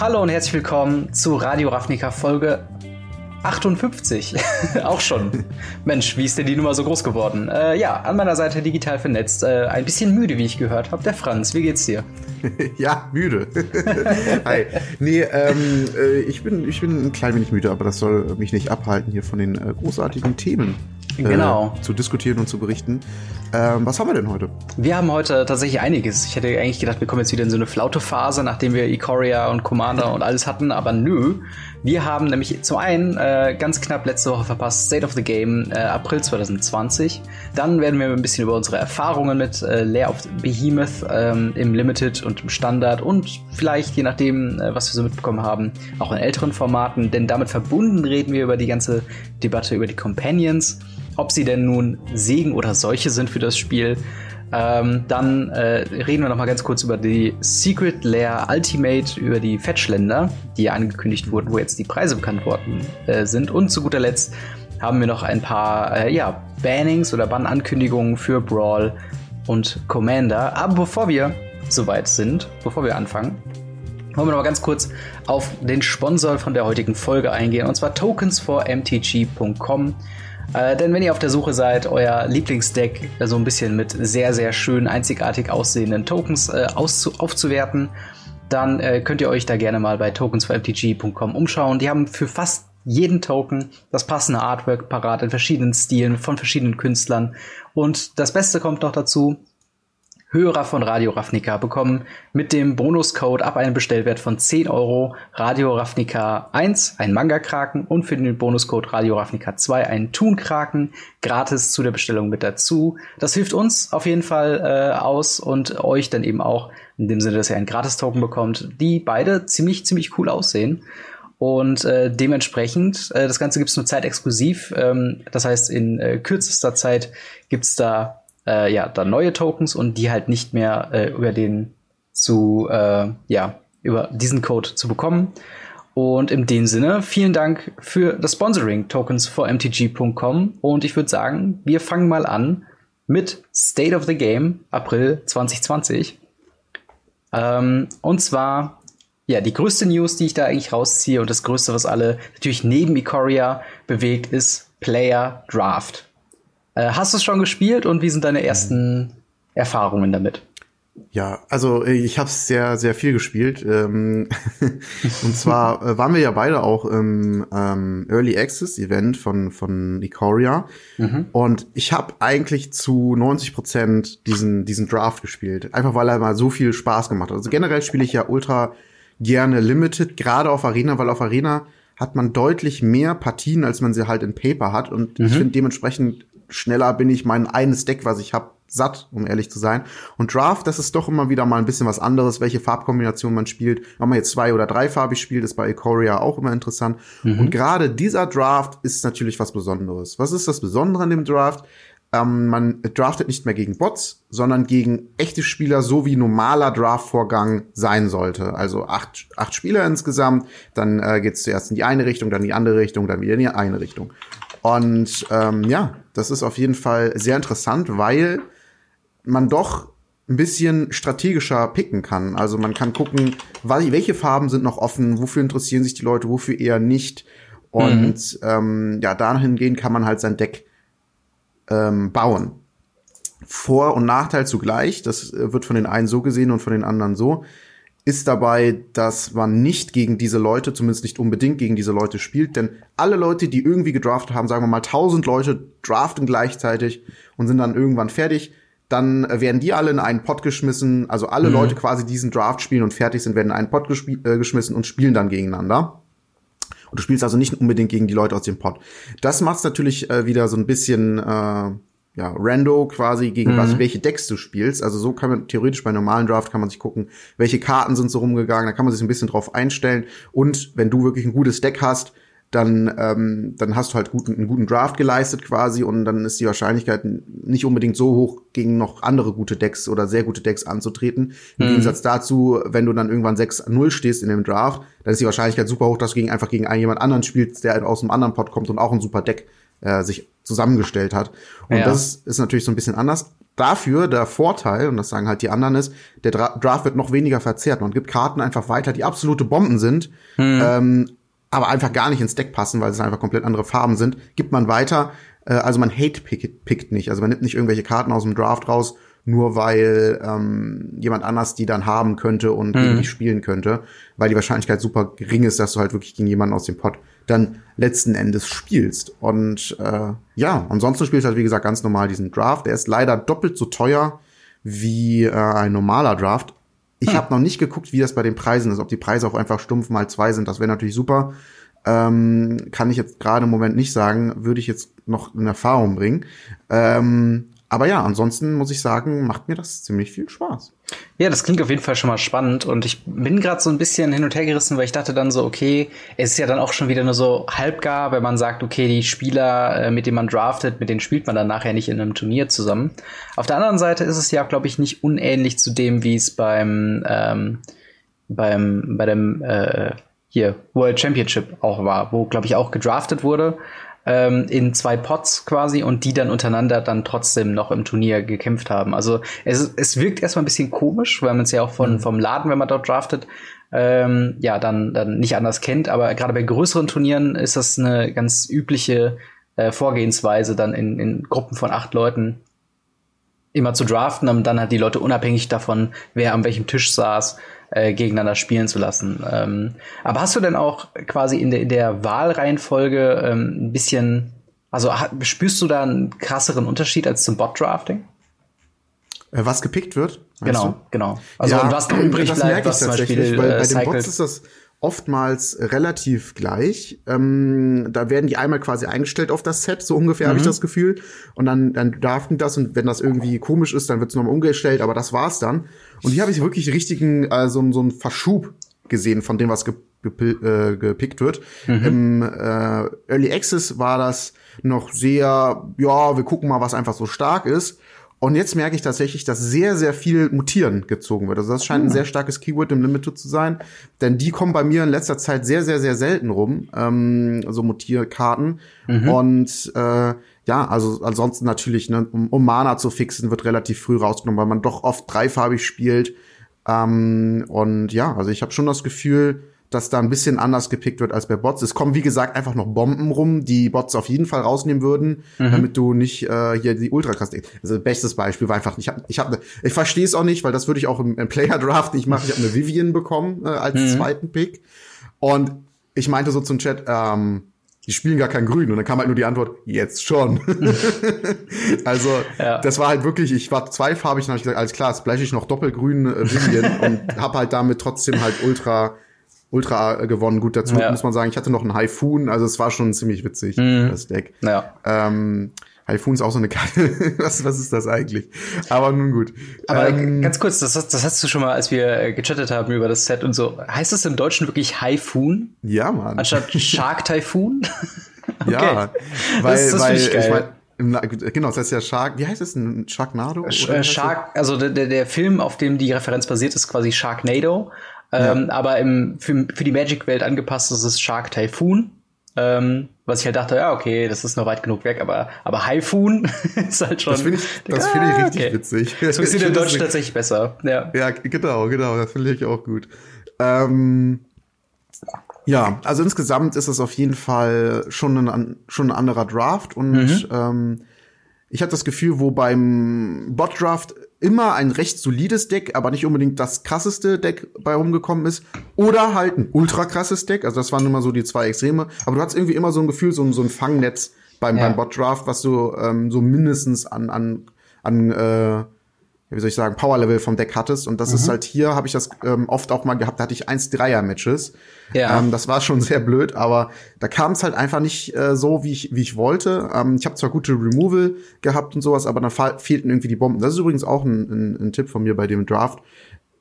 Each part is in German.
Hallo und herzlich willkommen zu Radio Ravnica Folge 58. Auch schon. Mensch, wie ist denn die Nummer so groß geworden? Äh, ja, an meiner Seite digital vernetzt. Äh, ein bisschen müde, wie ich gehört habe. Der Franz, wie geht's dir? ja, müde. Hi. Nee, ähm, äh, ich, bin, ich bin ein klein wenig müde, aber das soll mich nicht abhalten hier von den äh, großartigen Themen äh, genau. zu diskutieren und zu berichten. Ähm, was haben wir denn heute? Wir haben heute tatsächlich einiges. Ich hätte eigentlich gedacht, wir kommen jetzt wieder in so eine Flaute-Phase, nachdem wir Ikoria und Commander und alles hatten, aber nö. Wir haben nämlich zum einen äh, ganz knapp letzte Woche verpasst State of the Game äh, April 2020. Dann werden wir ein bisschen über unsere Erfahrungen mit äh, Lair of Behemoth ähm, im Limited und im Standard und vielleicht, je nachdem, äh, was wir so mitbekommen haben, auch in älteren Formaten. Denn damit verbunden reden wir über die ganze Debatte über die Companions ob sie denn nun Segen oder Seuche sind für das Spiel. Ähm, dann äh, reden wir noch mal ganz kurz über die Secret Lair Ultimate, über die Fetchländer, die angekündigt wurden, wo jetzt die Preise bekannt worden äh, sind. Und zu guter Letzt haben wir noch ein paar äh, ja, Bannings oder Bannankündigungen für Brawl und Commander. Aber bevor wir soweit sind, bevor wir anfangen, wollen wir noch mal ganz kurz auf den Sponsor von der heutigen Folge eingehen, und zwar tokens4mtg.com. Äh, denn wenn ihr auf der Suche seid, euer Lieblingsdeck so ein bisschen mit sehr, sehr schön einzigartig aussehenden Tokens äh, aufzuwerten, dann äh, könnt ihr euch da gerne mal bei tokens4mtg.com umschauen. Die haben für fast jeden Token das passende Artwork parat in verschiedenen Stilen von verschiedenen Künstlern. Und das Beste kommt noch dazu, Hörer von Radio Ravnica bekommen mit dem Bonuscode ab einem Bestellwert von 10 Euro Radio Ravnica 1 ein Manga-Kraken und für den Bonuscode Radio Ravnica 2 einen Thun-Kraken gratis zu der Bestellung mit dazu. Das hilft uns auf jeden Fall äh, aus und euch dann eben auch in dem Sinne, dass ihr einen Gratis-Token bekommt, die beide ziemlich, ziemlich cool aussehen. Und äh, dementsprechend, äh, das Ganze gibt's nur zeitexklusiv. Ähm, das heißt, in äh, kürzester Zeit gibt's da äh, ja, dann neue Tokens und die halt nicht mehr äh, über den zu, äh, ja, über diesen Code zu bekommen. Und in dem Sinne, vielen Dank für das Sponsoring Tokens for MTG.com. Und ich würde sagen, wir fangen mal an mit State of the Game April 2020. Ähm, und zwar, ja, die größte News, die ich da eigentlich rausziehe und das größte, was alle natürlich neben Ikoria bewegt, ist Player Draft. Äh, hast du es schon gespielt und wie sind deine ersten Erfahrungen damit? Ja, also äh, ich habe sehr, sehr viel gespielt. Ähm, und zwar äh, waren wir ja beide auch im ähm, Early Access Event von von Ikoria. Mhm. Und ich habe eigentlich zu 90 Prozent diesen diesen Draft gespielt, einfach weil er mal so viel Spaß gemacht hat. Also generell spiele ich ja ultra gerne Limited, gerade auf Arena, weil auf Arena hat man deutlich mehr Partien, als man sie halt in Paper hat. Und mhm. ich finde dementsprechend schneller bin ich mein eines Deck, was ich habe, satt, um ehrlich zu sein. Und Draft, das ist doch immer wieder mal ein bisschen was anderes, welche Farbkombination man spielt. Ob man jetzt zwei- oder dreifarbig spielt, ist bei Ikoria auch immer interessant. Mhm. Und gerade dieser Draft ist natürlich was Besonderes. Was ist das Besondere an dem Draft? Ähm, man draftet nicht mehr gegen Bots, sondern gegen echte Spieler, so wie normaler Draft-Vorgang sein sollte. Also acht, acht Spieler insgesamt, dann äh, geht es zuerst in die eine Richtung, dann in die andere Richtung, dann wieder in die eine Richtung. Und ähm, ja, das ist auf jeden Fall sehr interessant, weil man doch ein bisschen strategischer picken kann. Also man kann gucken, welche Farben sind noch offen, wofür interessieren sich die Leute, wofür eher nicht. Und mhm. ähm, ja, dahingehend kann man halt sein Deck ähm, bauen. Vor- und Nachteil zugleich, das äh, wird von den einen so gesehen und von den anderen so ist dabei, dass man nicht gegen diese Leute, zumindest nicht unbedingt gegen diese Leute spielt, denn alle Leute, die irgendwie gedraftet haben, sagen wir mal 1000 Leute draften gleichzeitig und sind dann irgendwann fertig, dann werden die alle in einen Pot geschmissen, also alle mhm. Leute quasi diesen Draft spielen und fertig sind, werden in einen Pot äh, geschmissen und spielen dann gegeneinander. Und du spielst also nicht unbedingt gegen die Leute aus dem Pot. Das macht natürlich äh, wieder so ein bisschen äh, ja, Rando quasi gegen mhm. was, welche Decks du spielst. Also so kann man theoretisch bei normalen Draft kann man sich gucken, welche Karten sind so rumgegangen, da kann man sich ein bisschen drauf einstellen. Und wenn du wirklich ein gutes Deck hast, dann, ähm, dann hast du halt guten, einen guten Draft geleistet quasi und dann ist die Wahrscheinlichkeit nicht unbedingt so hoch, gegen noch andere gute Decks oder sehr gute Decks anzutreten. Im mhm. Gegensatz dazu, wenn du dann irgendwann 6-0 stehst in dem Draft, dann ist die Wahrscheinlichkeit super hoch, dass du gegen, einfach gegen einen jemand anderen spielst, der halt aus einem anderen Pot kommt und auch ein super Deck äh, sich zusammengestellt hat. Und ja. das ist natürlich so ein bisschen anders. Dafür der Vorteil, und das sagen halt die anderen, ist, der Dra Draft wird noch weniger verzerrt. Man gibt Karten einfach weiter, die absolute Bomben sind, hm. ähm, aber einfach gar nicht ins Deck passen, weil es einfach komplett andere Farben sind. Gibt man weiter, äh, also man hate-pickt nicht. Also man nimmt nicht irgendwelche Karten aus dem Draft raus, nur weil ähm, jemand anders die dann haben könnte und mhm. gegen die spielen könnte, weil die Wahrscheinlichkeit super gering ist, dass du halt wirklich gegen jemanden aus dem Pot dann letzten Endes spielst. Und äh, ja, ansonsten spielst du halt, wie gesagt, ganz normal diesen Draft. Der ist leider doppelt so teuer wie äh, ein normaler Draft. Ich hm. habe noch nicht geguckt, wie das bei den Preisen ist, ob die Preise auch einfach stumpf mal zwei sind. Das wäre natürlich super. Ähm, kann ich jetzt gerade im Moment nicht sagen, würde ich jetzt noch in Erfahrung bringen. Ähm, aber ja, ansonsten muss ich sagen, macht mir das ziemlich viel Spaß. Ja, das klingt auf jeden Fall schon mal spannend und ich bin gerade so ein bisschen hin und her gerissen, weil ich dachte dann so, okay, es ist ja dann auch schon wieder nur so halbgar, wenn man sagt, okay, die Spieler, äh, mit denen man draftet, mit denen spielt man dann nachher nicht in einem Turnier zusammen. Auf der anderen Seite ist es ja, glaube ich, nicht unähnlich zu dem, wie es beim ähm, beim bei dem äh, hier World Championship auch war, wo glaube ich auch gedraftet wurde ähm, in zwei Pots quasi und die dann untereinander dann trotzdem noch im Turnier gekämpft haben. Also es, es wirkt erstmal ein bisschen komisch, weil man es ja auch von, mhm. vom Laden, wenn man dort draftet, ähm, ja, dann, dann nicht anders kennt. Aber gerade bei größeren Turnieren ist das eine ganz übliche äh, Vorgehensweise, dann in, in Gruppen von acht Leuten immer zu draften und dann halt die Leute unabhängig davon, wer an welchem Tisch saß, äh, gegeneinander spielen zu lassen. Ähm, aber hast du denn auch quasi in der, in der Wahlreihenfolge ähm, ein bisschen, also spürst du da einen krasseren Unterschied als zum Bot-Drafting? Äh, was gepickt wird? Genau, du? genau. Also ja, was übrig bleibt, was zum Beispiel weil bei äh, den Bots ist das oftmals relativ gleich. Ähm, da werden die einmal quasi eingestellt auf das Set, so ungefähr mhm. habe ich das Gefühl. Und dann, dann darf das und wenn das irgendwie komisch ist, dann wird es nochmal umgestellt, aber das war's dann. Und hier habe ich wirklich richtigen, äh, so, so einen Verschub gesehen von dem, was ge äh, gepickt wird. Mhm. Im äh, Early Access war das noch sehr, ja, wir gucken mal, was einfach so stark ist. Und jetzt merke ich tatsächlich, dass sehr, sehr viel Mutieren gezogen wird. Also das scheint ein ah. sehr starkes Keyword im Limited zu sein. Denn die kommen bei mir in letzter Zeit sehr, sehr, sehr selten rum. Ähm, so Mutierkarten. Mhm. Und äh, ja, also ansonsten natürlich, ne, um, um Mana zu fixen, wird relativ früh rausgenommen, weil man doch oft dreifarbig spielt. Ähm, und ja, also ich habe schon das Gefühl, dass da ein bisschen anders gepickt wird als bei Bots. Es kommen, wie gesagt, einfach noch Bomben rum, die Bots auf jeden Fall rausnehmen würden, mhm. damit du nicht äh, hier die ultra krass. Also bestes Beispiel war einfach, ich habe, ich habe, ich verstehe es auch nicht, weil das würde ich auch im, im Player Draft nicht machen. Ich habe eine Vivian bekommen äh, als mhm. zweiten Pick und ich meinte so zum Chat, ähm, die spielen gar kein Grün. Und dann kam halt nur die Antwort, jetzt schon. also, ja. das war halt wirklich, ich war zweifarbig und habe ich gesagt, alles klar, splash ich noch doppelgrün äh, Vivian und habe halt damit trotzdem halt ultra Ultra gewonnen. Gut, dazu ja. muss man sagen, ich hatte noch einen Haifun, also es war schon ziemlich witzig, mhm. das Deck. Ja. Ähm, Haifun ist auch so eine Karte. was, was ist das eigentlich? Aber nun gut. Aber ähm, ganz kurz, das, das hast du schon mal, als wir äh, gechattet haben über das Set und so. Heißt das im Deutschen wirklich Haifun? Ja, Mann. Anstatt Shark Typhoon? okay. Ja, weil, das, das weil ich, ich mein, Genau, das heißt ja Shark, wie heißt es denn? Sharknado? Äh, Shark, also der, der Film, auf dem die Referenz basiert, ist quasi Sharknado. Ähm, ja. Aber im, für, für die Magic-Welt angepasst ist es Shark Typhoon. Ähm, was ich halt dachte, ja, okay, das ist noch weit genug weg, aber, aber Haifun ist halt schon. Das finde ich, das find ich richtig okay. witzig. Das funktioniert im Deutsch tatsächlich besser. Ja. ja, genau, genau, das finde ich auch gut. Ähm, ja, also insgesamt ist es auf jeden Fall schon ein, schon ein anderer Draft und mhm. ähm, ich habe das Gefühl, wo beim Bot Draft immer ein recht solides Deck, aber nicht unbedingt das krasseste Deck bei rumgekommen ist. Oder halt ein ultra krasses Deck. Also das waren immer so die zwei Extreme. Aber du hattest irgendwie immer so ein Gefühl, so, so ein Fangnetz beim, ja. beim Bot-Draft, was du ähm, so mindestens an, an, an äh, wie soll ich sagen, Power-Level vom Deck hattest. Und das mhm. ist halt hier, habe ich das ähm, oft auch mal gehabt, da hatte ich eins Dreier-Matches. Ja. Ähm, das war schon sehr blöd, aber da kam es halt einfach nicht äh, so, wie ich, wie ich wollte. Ähm, ich habe zwar gute Removal gehabt und sowas, aber dann fehlten irgendwie die Bomben. Das ist übrigens auch ein, ein, ein Tipp von mir bei dem Draft.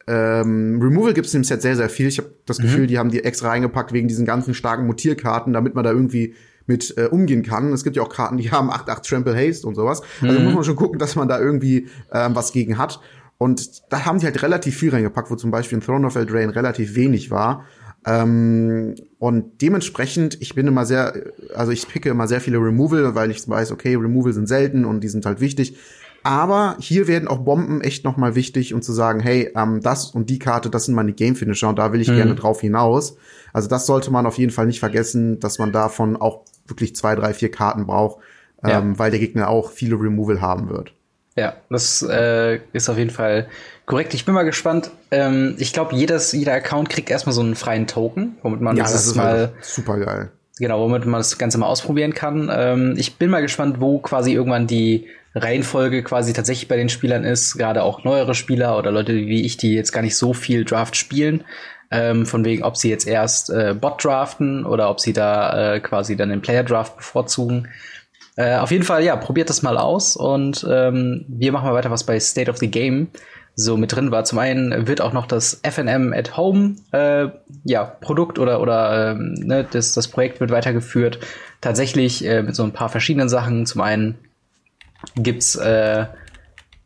Ähm, Removal gibt es im Set sehr, sehr viel. Ich habe das mhm. Gefühl, die haben die extra reingepackt wegen diesen ganzen starken Mutierkarten, damit man da irgendwie mit äh, umgehen kann. Es gibt ja auch Karten, die haben 8-8 Trample Haste und sowas. Also mhm. muss man schon gucken, dass man da irgendwie ähm, was gegen hat. Und da haben die halt relativ viel reingepackt, wo zum Beispiel in Throne of Eldraine relativ wenig war. Ähm, und dementsprechend, ich bin immer sehr, also ich picke immer sehr viele Removal, weil ich weiß, okay, Removal sind selten und die sind halt wichtig. Aber hier werden auch Bomben echt noch mal wichtig, um zu sagen, hey, ähm, das und die Karte, das sind meine Game Finisher und da will ich mhm. gerne drauf hinaus. Also das sollte man auf jeden Fall nicht vergessen, dass man davon auch wirklich zwei, drei, vier Karten braucht, ähm, ja. weil der Gegner auch viele Removal haben wird. Ja, das äh, ist auf jeden Fall korrekt. Ich bin mal gespannt. Ähm, ich glaube, jedes jeder Account kriegt erstmal so einen freien Token, womit man ja, das, das mal halt super geil. Genau, womit man das Ganze mal ausprobieren kann. Ähm, ich bin mal gespannt, wo quasi irgendwann die Reihenfolge quasi tatsächlich bei den Spielern ist. Gerade auch neuere Spieler oder Leute wie ich, die jetzt gar nicht so viel Draft spielen. Ähm, von wegen, ob sie jetzt erst äh, Bot draften oder ob sie da äh, quasi dann den Player Draft bevorzugen. Äh, auf jeden Fall, ja, probiert das mal aus und ähm, wir machen mal weiter, was bei State of the Game so mit drin war. Zum einen wird auch noch das FNM at Home äh, ja, Produkt oder, oder ähm, ne, das, das Projekt wird weitergeführt. Tatsächlich äh, mit so ein paar verschiedenen Sachen. Zum einen gibt's äh,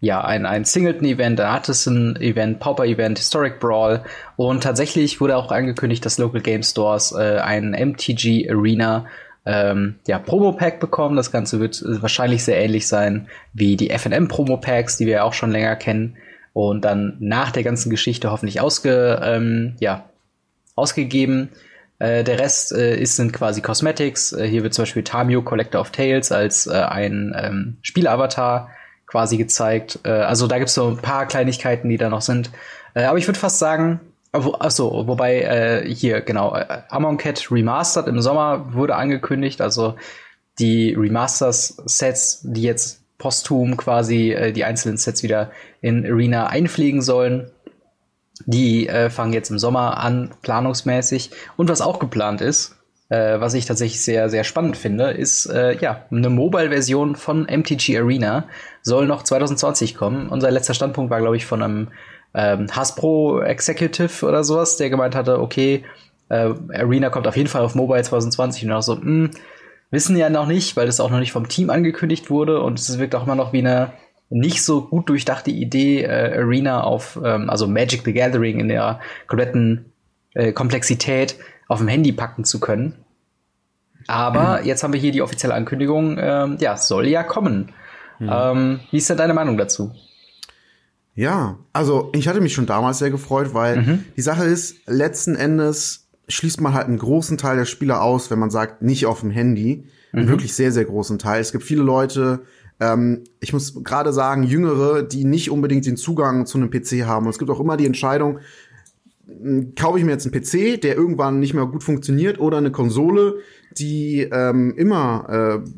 ja ein, ein Singleton-Event, ein Artisan-Event, Pauper-Event, Historic Brawl und tatsächlich wurde auch angekündigt, dass Local Game Stores äh, ein MTG Arena ähm, ja, Promo-Pack bekommen. Das Ganze wird äh, wahrscheinlich sehr ähnlich sein wie die FNM Promo-Packs, die wir ja auch schon länger kennen und dann nach der ganzen Geschichte hoffentlich ausge, ähm, ja, ausgegeben. Äh, der Rest äh, ist, sind quasi Cosmetics. Äh, hier wird zum Beispiel Tamio Collector of Tales als äh, ein ähm, Spielavatar quasi gezeigt. Äh, also da gibt's so ein paar Kleinigkeiten, die da noch sind. Äh, aber ich würde fast sagen, achso, wobei äh, hier genau äh, Amon Cat Remastered im Sommer wurde angekündigt. Also die Remasters-Sets, die jetzt posthum quasi äh, die einzelnen Sets wieder in Arena einfliegen sollen. Die äh, fangen jetzt im Sommer an, planungsmäßig. Und was auch geplant ist, äh, was ich tatsächlich sehr, sehr spannend finde, ist äh, ja eine Mobile-Version von MTG Arena soll noch 2020 kommen. Unser letzter Standpunkt war, glaube ich, von einem ähm, Hasbro Executive oder sowas, der gemeint hatte, okay, äh, Arena kommt auf jeden Fall auf Mobile 2020 und auch so, mh, hm, wissen ja noch nicht, weil das auch noch nicht vom Team angekündigt wurde und es wirkt auch immer noch wie eine nicht so gut durchdachte Idee, äh, Arena auf, ähm, also Magic the Gathering in der kompletten äh, Komplexität auf dem Handy packen zu können. Aber mhm. jetzt haben wir hier die offizielle Ankündigung, ähm, ja, soll ja kommen. Mhm. Ähm, wie ist denn deine Meinung dazu? Ja, also ich hatte mich schon damals sehr gefreut, weil mhm. die Sache ist, letzten Endes schließt man halt einen großen Teil der Spieler aus, wenn man sagt, nicht auf dem Handy. Einen mhm. wirklich sehr, sehr großen Teil. Es gibt viele Leute, ähm, ich muss gerade sagen, Jüngere, die nicht unbedingt den Zugang zu einem PC haben. Und es gibt auch immer die Entscheidung, kaufe ich mir jetzt einen PC, der irgendwann nicht mehr gut funktioniert, oder eine Konsole, die ähm, immer, äh,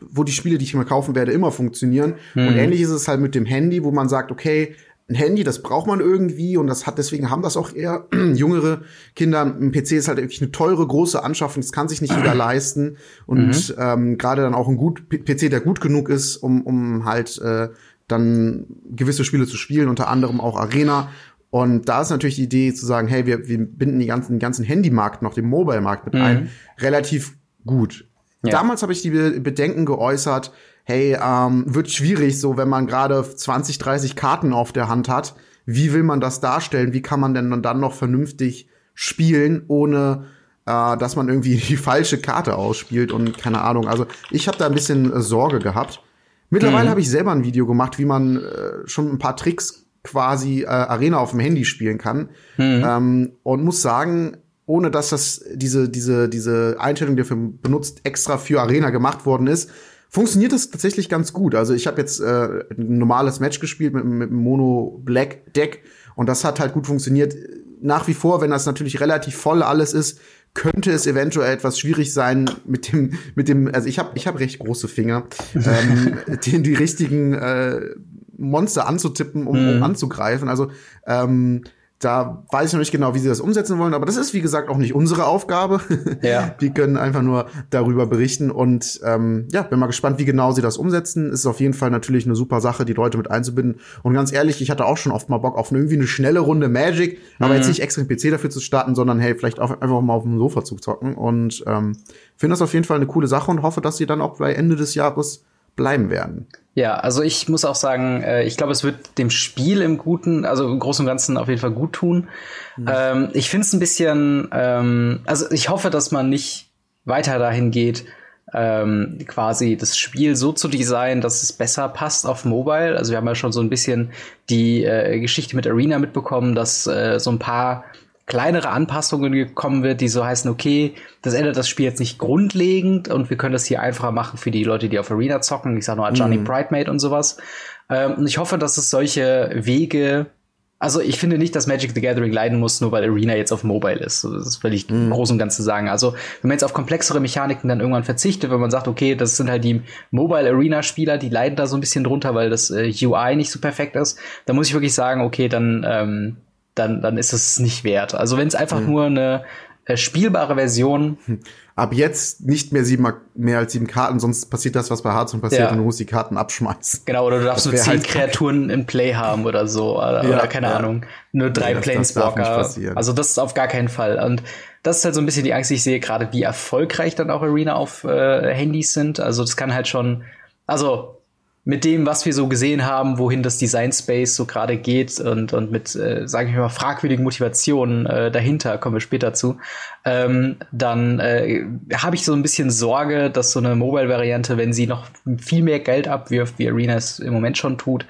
wo die Spiele, die ich mal kaufen werde, immer funktionieren. Mhm. Und ähnlich ist es halt mit dem Handy, wo man sagt, okay, ein Handy, das braucht man irgendwie und das hat deswegen haben das auch eher jüngere Kinder. Ein PC ist halt wirklich eine teure große Anschaffung, das kann sich nicht jeder leisten und mhm. ähm, gerade dann auch ein gut PC, der gut genug ist, um um halt äh, dann gewisse Spiele zu spielen, unter anderem auch Arena. Und da ist natürlich die Idee zu sagen, hey, wir, wir binden die ganzen, den ganzen Handymarkt noch, den Mobile-Markt mit mhm. ein, relativ gut. Ja. Damals habe ich die Bedenken geäußert, hey, ähm, wird schwierig, so wenn man gerade 20, 30 Karten auf der Hand hat. Wie will man das darstellen? Wie kann man denn dann noch vernünftig spielen, ohne äh, dass man irgendwie die falsche Karte ausspielt und keine Ahnung. Also ich habe da ein bisschen äh, Sorge gehabt. Mittlerweile mhm. habe ich selber ein Video gemacht, wie man äh, schon ein paar Tricks quasi äh, Arena auf dem Handy spielen kann. Mhm. Ähm, und muss sagen, ohne dass das diese diese diese Einstellung, die dafür benutzt, extra für Arena gemacht worden ist, funktioniert das tatsächlich ganz gut. Also ich habe jetzt äh, ein normales Match gespielt mit, mit einem Mono Black Deck und das hat halt gut funktioniert. Nach wie vor, wenn das natürlich relativ voll alles ist, könnte es eventuell etwas schwierig sein mit dem mit dem also ich habe ich habe recht große Finger, ähm, den die richtigen äh, Monster anzutippen, um, um mhm. anzugreifen. Also ähm, da weiß ich noch nicht genau, wie sie das umsetzen wollen, aber das ist, wie gesagt, auch nicht unsere Aufgabe. Ja. Wir können einfach nur darüber berichten und ähm, ja, bin mal gespannt, wie genau sie das umsetzen. Ist auf jeden Fall natürlich eine super Sache, die Leute mit einzubinden. Und ganz ehrlich, ich hatte auch schon oft mal Bock auf eine, irgendwie eine schnelle Runde Magic, mhm. aber jetzt nicht extra den PC dafür zu starten, sondern hey, vielleicht auch einfach mal auf dem Sofa zu zocken. Und ähm, finde das auf jeden Fall eine coole Sache und hoffe, dass sie dann auch bei Ende des Jahres bleiben werden. Ja, also ich muss auch sagen, äh, ich glaube, es wird dem Spiel im Guten, also im Großen und Ganzen auf jeden Fall gut tun. Mhm. Ähm, ich finde es ein bisschen, ähm, also ich hoffe, dass man nicht weiter dahin geht, ähm, quasi das Spiel so zu designen, dass es besser passt auf Mobile. Also wir haben ja schon so ein bisschen die äh, Geschichte mit Arena mitbekommen, dass äh, so ein paar kleinere Anpassungen gekommen wird, die so heißen, okay, das ändert das Spiel jetzt nicht grundlegend und wir können das hier einfacher machen für die Leute, die auf Arena zocken. Ich sag nur Johnny mhm. Bridemate und sowas. Ähm, und ich hoffe, dass es solche Wege also ich finde nicht, dass Magic the Gathering leiden muss, nur weil Arena jetzt auf Mobile ist. Das will ich mhm. im Großen und Ganzen sagen. Also wenn man jetzt auf komplexere Mechaniken dann irgendwann verzichtet, wenn man sagt, okay, das sind halt die Mobile Arena Spieler, die leiden da so ein bisschen drunter, weil das äh, UI nicht so perfekt ist, dann muss ich wirklich sagen, okay, dann ähm, dann dann ist es nicht wert. Also wenn es einfach mhm. nur eine äh, spielbare Version hm ab jetzt nicht mehr sieben, mehr als sieben Karten, sonst passiert das, was bei Hearthstone passiert ja. und du musst die Karten abschmeißen. Genau, oder du darfst nur zehn halt Kreaturen in Play haben oder so, oder, ja, oder keine ja. Ahnung, nur drei ja, Planeswalker. also das ist auf gar keinen Fall. Und das ist halt so ein bisschen die Angst, ich sehe gerade, wie erfolgreich dann auch Arena auf äh, Handys sind. Also das kann halt schon, also mit dem, was wir so gesehen haben, wohin das Design Space so gerade geht und, und mit, äh, sage ich mal, fragwürdigen Motivationen äh, dahinter, kommen wir später zu, ähm, dann äh, habe ich so ein bisschen Sorge, dass so eine Mobile-Variante, wenn sie noch viel mehr Geld abwirft, wie Arena es im Moment schon tut,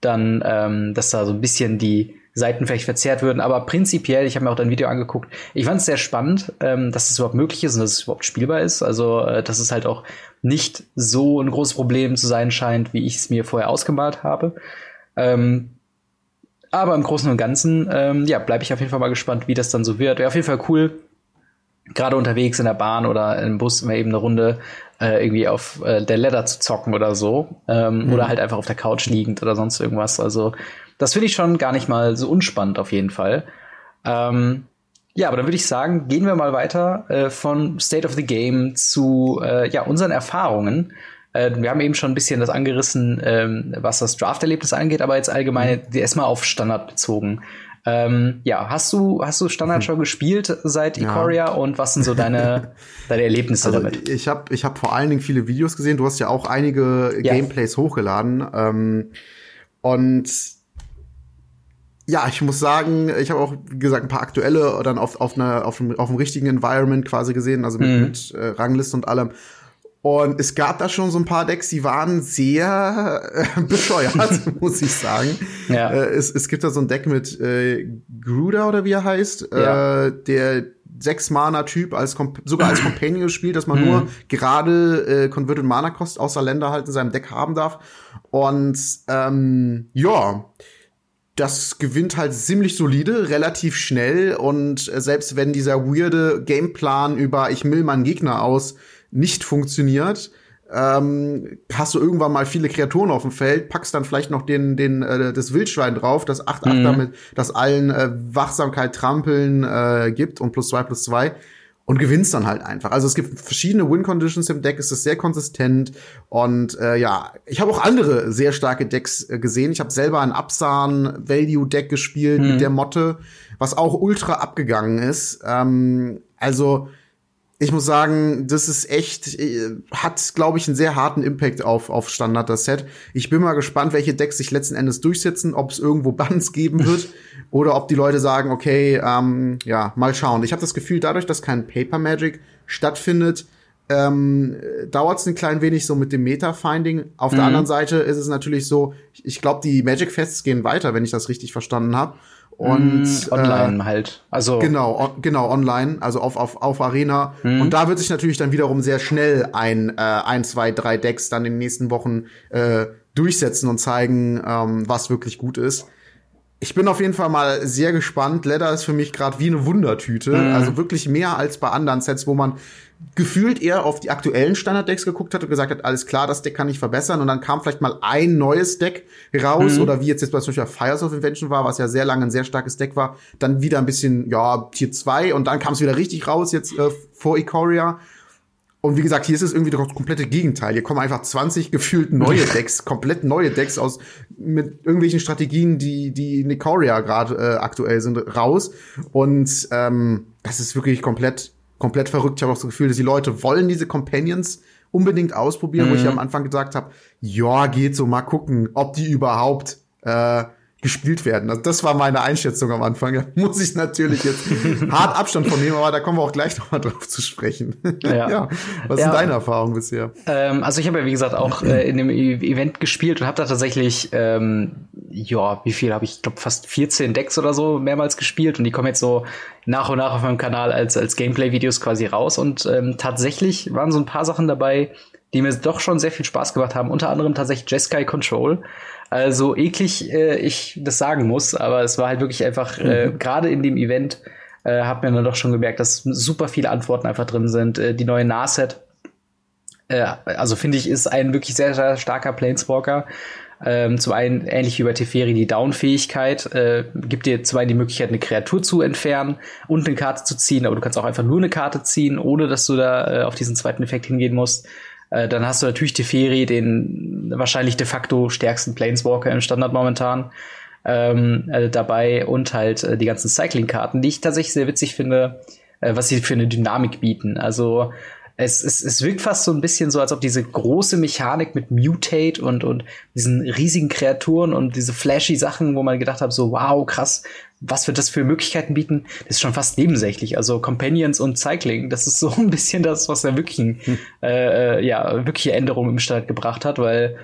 dann, ähm, dass da so ein bisschen die Seiten vielleicht verzerrt würden. Aber prinzipiell, ich habe mir auch dein Video angeguckt, ich fand es sehr spannend, ähm, dass es überhaupt möglich ist und dass es überhaupt spielbar ist. Also, äh, dass es halt auch nicht so ein großes Problem zu sein scheint, wie ich es mir vorher ausgemalt habe. Ähm, aber im Großen und Ganzen, ähm, ja, bleibe ich auf jeden Fall mal gespannt, wie das dann so wird. Wäre auf jeden Fall cool, gerade unterwegs in der Bahn oder im Bus mal eben eine Runde äh, irgendwie auf äh, der Ladder zu zocken oder so. Ähm, mhm. Oder halt einfach auf der Couch liegend oder sonst irgendwas. Also das finde ich schon gar nicht mal so unspannend auf jeden Fall. Ähm, ja, aber dann würde ich sagen, gehen wir mal weiter äh, von State of the Game zu äh, ja, unseren Erfahrungen. Äh, wir haben eben schon ein bisschen das angerissen, ähm, was das Draft-Erlebnis angeht, aber jetzt allgemein mhm. erstmal auf Standard bezogen. Ähm, ja, hast du, hast du Standard schon gespielt seit Ikoria ja. und was sind so deine, deine Erlebnisse also damit? Ich habe ich hab vor allen Dingen viele Videos gesehen. Du hast ja auch einige ja. Gameplays hochgeladen. Ähm, und ja, ich muss sagen, ich habe auch, wie gesagt, ein paar aktuelle dann auf, auf, einer, auf, einem, auf einem richtigen Environment quasi gesehen, also mit, mhm. mit äh, Rangliste und allem. Und es gab da schon so ein paar Decks, die waren sehr äh, bescheuert, muss ich sagen. Ja. Äh, es, es gibt da so ein Deck mit äh, Gruder oder wie er heißt, ja. äh, der sechs Mana Typ als sogar als Companion spielt, dass man mhm. nur gerade äh, Converted Mana Kost außer Länder halt in seinem Deck haben darf. Und ähm, ja, das gewinnt halt ziemlich solide, relativ schnell und äh, selbst wenn dieser weirde Gameplan über ich mill meinen Gegner aus nicht funktioniert, ähm, hast du irgendwann mal viele Kreaturen auf dem Feld, packst dann vielleicht noch den, den, äh, das Wildschwein drauf, das 8-8 mhm. damit, das allen äh, Wachsamkeit trampeln äh, gibt und plus zwei plus zwei und gewinnst dann halt einfach. Also es gibt verschiedene Win-Conditions im Deck, es ist sehr konsistent und äh, ja, ich habe auch andere sehr starke Decks äh, gesehen. Ich habe selber ein Absan Value Deck gespielt mhm. mit der Motte, was auch ultra abgegangen ist. Ähm, also ich muss sagen, das ist echt, äh, hat, glaube ich, einen sehr harten Impact auf, auf Standard, das Set. Ich bin mal gespannt, welche Decks sich letzten Endes durchsetzen, ob es irgendwo Bans geben wird oder ob die Leute sagen, okay, ähm, ja, mal schauen. Ich habe das Gefühl, dadurch, dass kein Paper Magic stattfindet, ähm, dauert es ein klein wenig so mit dem Meta-Finding. Auf mhm. der anderen Seite ist es natürlich so, ich glaube, die Magic-Fests gehen weiter, wenn ich das richtig verstanden habe. Und mm, online äh, halt. Also genau, on, genau online, also auf auf auf Arena. Mm. Und da wird sich natürlich dann wiederum sehr schnell ein äh, ein zwei drei Decks dann in den nächsten Wochen äh, durchsetzen und zeigen, ähm, was wirklich gut ist. Ich bin auf jeden Fall mal sehr gespannt. Leather ist für mich gerade wie eine Wundertüte, mm. also wirklich mehr als bei anderen Sets, wo man gefühlt eher auf die aktuellen Standard-Decks geguckt hat und gesagt hat, alles klar, das Deck kann ich verbessern. Und dann kam vielleicht mal ein neues Deck raus mhm. oder wie jetzt jetzt bei zum Beispiel Fires of Invention war, was ja sehr lange ein sehr starkes Deck war, dann wieder ein bisschen, ja, Tier 2 und dann kam es wieder richtig raus jetzt äh, vor Ikoria. Und wie gesagt, hier ist es irgendwie das komplette Gegenteil. Hier kommen einfach 20 gefühlt neue Decks, komplett neue Decks aus mit irgendwelchen Strategien, die die in Ikoria gerade äh, aktuell sind, raus. Und ähm, das ist wirklich komplett komplett verrückt. Ich habe auch das Gefühl, dass die Leute wollen diese Companions unbedingt ausprobieren, mhm. wo ich mhm. am Anfang gesagt habe, ja, geht so, mal gucken, ob die überhaupt äh, gespielt werden. Also das war meine Einschätzung am Anfang. Da muss ich natürlich jetzt hart Abstand von nehmen, aber da kommen wir auch gleich noch mal drauf zu sprechen. Ja. ja. Was ja. sind deine Erfahrungen bisher? Ähm, also ich habe ja wie gesagt auch äh, in dem e Event gespielt und habe da tatsächlich ähm, ja, wie viel habe ich? Ich glaube fast 14 Decks oder so mehrmals gespielt und die kommen jetzt so nach und nach auf meinem Kanal als als Gameplay-Videos quasi raus und ähm, tatsächlich waren so ein paar Sachen dabei, die mir doch schon sehr viel Spaß gemacht haben. Unter anderem tatsächlich Jeskai Control. Also eklig äh, ich das sagen muss, aber es war halt wirklich einfach, äh, mhm. äh, gerade in dem Event, äh, hat man dann doch schon gemerkt, dass super viele Antworten einfach drin sind. Äh, die neue Narset, äh, also finde ich, ist ein wirklich sehr, sehr starker Planeswalker. Ähm, zum einen, ähnlich wie bei Teferi, die Down-Fähigkeit äh, gibt dir zum einen die Möglichkeit, eine Kreatur zu entfernen und eine Karte zu ziehen, aber du kannst auch einfach nur eine Karte ziehen, ohne dass du da äh, auf diesen zweiten Effekt hingehen musst. Äh, dann hast du natürlich Teferi, den wahrscheinlich de facto stärksten Planeswalker im Standard momentan ähm, äh, dabei und halt äh, die ganzen Cycling-Karten, die ich tatsächlich sehr witzig finde, äh, was sie für eine Dynamik bieten. Also es, es, es wirkt fast so ein bisschen so, als ob diese große Mechanik mit Mutate und, und diesen riesigen Kreaturen und diese flashy Sachen, wo man gedacht hat, so wow, krass, was wird das für Möglichkeiten bieten, das ist schon fast nebensächlich. Also Companions und Cycling, das ist so ein bisschen das, was er wirklich, hm. äh, äh, ja, wirkliche Änderungen im Start gebracht hat, weil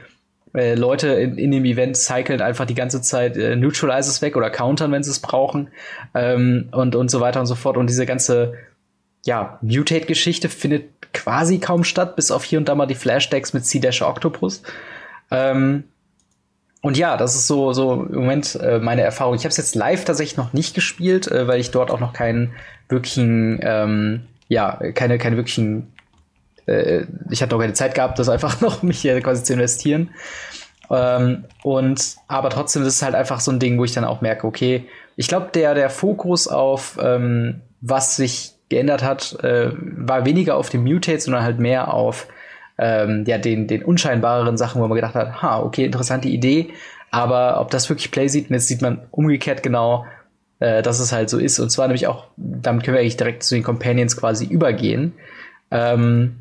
äh, Leute in, in dem Event cyclen einfach die ganze Zeit äh, Neutralizes weg oder countern, wenn sie es brauchen ähm, und, und so weiter und so fort. Und diese ganze ja, Mutate-Geschichte findet quasi kaum statt, bis auf hier und da mal die Flash-Decks mit C-Dash Octopus. Ähm, und ja, das ist so, so im Moment äh, meine Erfahrung. Ich habe es jetzt live tatsächlich noch nicht gespielt, äh, weil ich dort auch noch keinen wirklichen, ähm, ja, keine, keine wirklichen, äh, ich hatte noch keine Zeit gehabt, das einfach noch mich hier quasi zu investieren. Ähm, und aber trotzdem ist es halt einfach so ein Ding, wo ich dann auch merke, okay, ich glaube, der, der Fokus auf ähm, was sich geändert hat, äh, war weniger auf dem Mutate, sondern halt mehr auf ähm, ja, den, den unscheinbareren Sachen, wo man gedacht hat, ha, okay, interessante Idee, aber ob das wirklich Play sieht, und jetzt sieht man umgekehrt genau, äh, dass es halt so ist. Und zwar nämlich auch, damit können wir eigentlich direkt zu den Companions quasi übergehen. Ähm,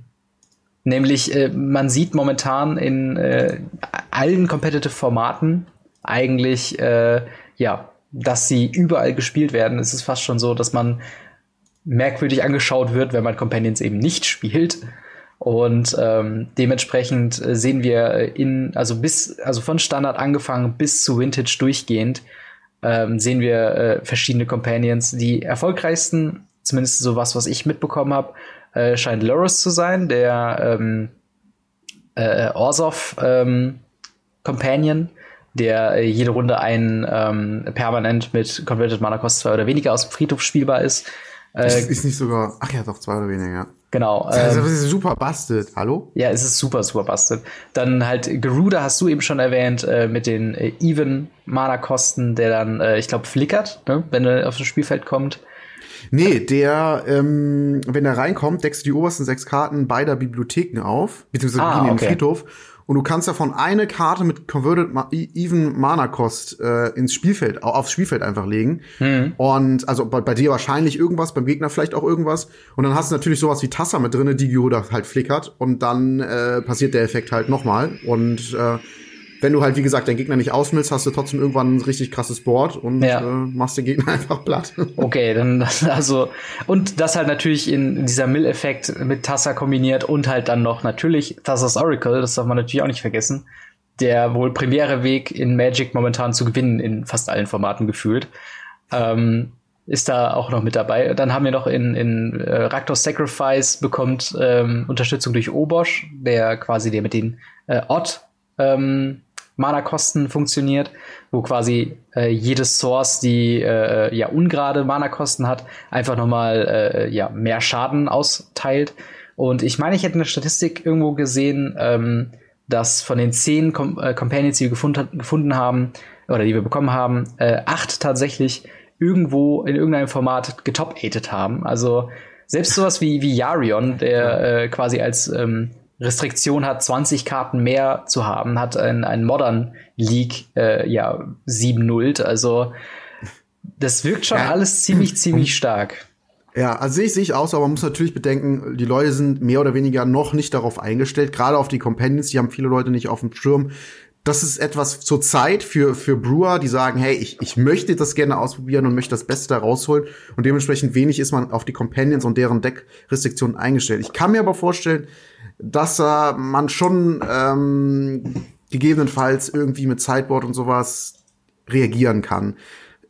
nämlich, äh, man sieht momentan in äh, allen Competitive-Formaten eigentlich, äh, ja, dass sie überall gespielt werden. Es ist fast schon so, dass man merkwürdig angeschaut wird, wenn man Companions eben nicht spielt. Und ähm, dementsprechend äh, sehen wir in, also bis, also von Standard angefangen bis zu Vintage durchgehend, ähm, sehen wir äh, verschiedene Companions. Die erfolgreichsten, zumindest so was, was ich mitbekommen habe, äh, scheint Loris zu sein, der ähm, äh, Orsov ähm, Companion, der äh, jede Runde ein ähm, permanent mit Converted Mana Cost 2 oder weniger aus dem Friedhof spielbar ist. Äh, ist, ist nicht sogar, ach ja, doch zwei oder weniger. Genau. Das ähm, ist super busted. Hallo? Ja, es ist super, super busted. Dann halt Geruda hast du eben schon erwähnt, äh, mit den äh, Even Mana-Kosten, der dann, äh, ich glaube, flickert, ne? wenn er auf das Spielfeld kommt. Nee, der, ähm, wenn er reinkommt, deckst du die obersten sechs Karten beider Bibliotheken auf, beziehungsweise ah, gehen in den Friedhof und du kannst davon eine Karte mit Converted Ma e-, Even Mana Cost äh, ins Spielfeld, aufs Spielfeld einfach legen. Mhm. Und also bei, bei, dir wahrscheinlich irgendwas, beim Gegner vielleicht auch irgendwas. Und dann hast du natürlich sowas wie Tassa mit drinne, die Gyoda halt flickert. Und dann äh, passiert der Effekt halt nochmal. Und äh, wenn du halt, wie gesagt, deinen Gegner nicht ausmilzt, hast du trotzdem irgendwann ein richtig krasses Board und ja. äh, machst den Gegner einfach platt. Okay, dann also und das halt natürlich in dieser Mill-Effekt mit Tassa kombiniert und halt dann noch natürlich Tassas Oracle, das darf man natürlich auch nicht vergessen. Der wohl primäre Weg in Magic momentan zu gewinnen in fast allen Formaten gefühlt. Ähm, ist da auch noch mit dabei. Dann haben wir noch in, in äh, Raktos Sacrifice bekommt ähm, Unterstützung durch Obosch, der quasi der mit den äh, Odd ähm, Mana-Kosten funktioniert, wo quasi äh, jedes Source, die äh, ja ungerade Mana-Kosten hat, einfach nochmal äh, ja, mehr Schaden austeilt. Und ich meine, ich hätte eine Statistik irgendwo gesehen, ähm, dass von den zehn Com äh, Companions, die wir gefunden, gefunden haben, oder die wir bekommen haben, äh, acht tatsächlich irgendwo in irgendeinem Format getop-ated haben. Also selbst sowas wie, wie Yarion, der äh, quasi als ähm, Restriktion hat, 20 Karten mehr zu haben, hat ein, ein Modern League äh, ja 7-0. Also das wirkt schon ja. alles ziemlich, ziemlich stark. Ja, also sehe ich, sehe ich aus, aber man muss natürlich bedenken, die Leute sind mehr oder weniger noch nicht darauf eingestellt, gerade auf die Companions, die haben viele Leute nicht auf dem Schirm. Das ist etwas zur Zeit für, für Brewer, die sagen, hey, ich, ich möchte das gerne ausprobieren und möchte das Beste da rausholen. Und dementsprechend wenig ist man auf die Companions und deren Deckrestriktionen eingestellt. Ich kann mir aber vorstellen, dass äh, man schon ähm, gegebenenfalls irgendwie mit Sideboard und sowas reagieren kann.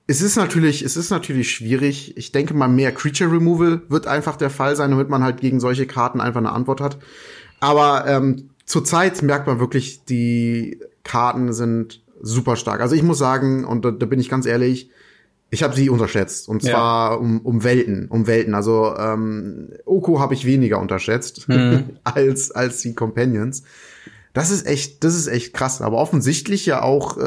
Es ist natürlich, es ist natürlich schwierig. Ich denke mal, mehr Creature Removal wird einfach der Fall sein, damit man halt gegen solche Karten einfach eine Antwort hat. Aber ähm, zurzeit merkt man wirklich, die Karten sind super stark. Also ich muss sagen, und da, da bin ich ganz ehrlich, ich habe sie unterschätzt. Und zwar ja. um, um Welten, um Welten. Also ähm, Oko habe ich weniger unterschätzt mhm. als, als die Companions. Das ist echt, das ist echt krass. Aber offensichtlich ja auch äh,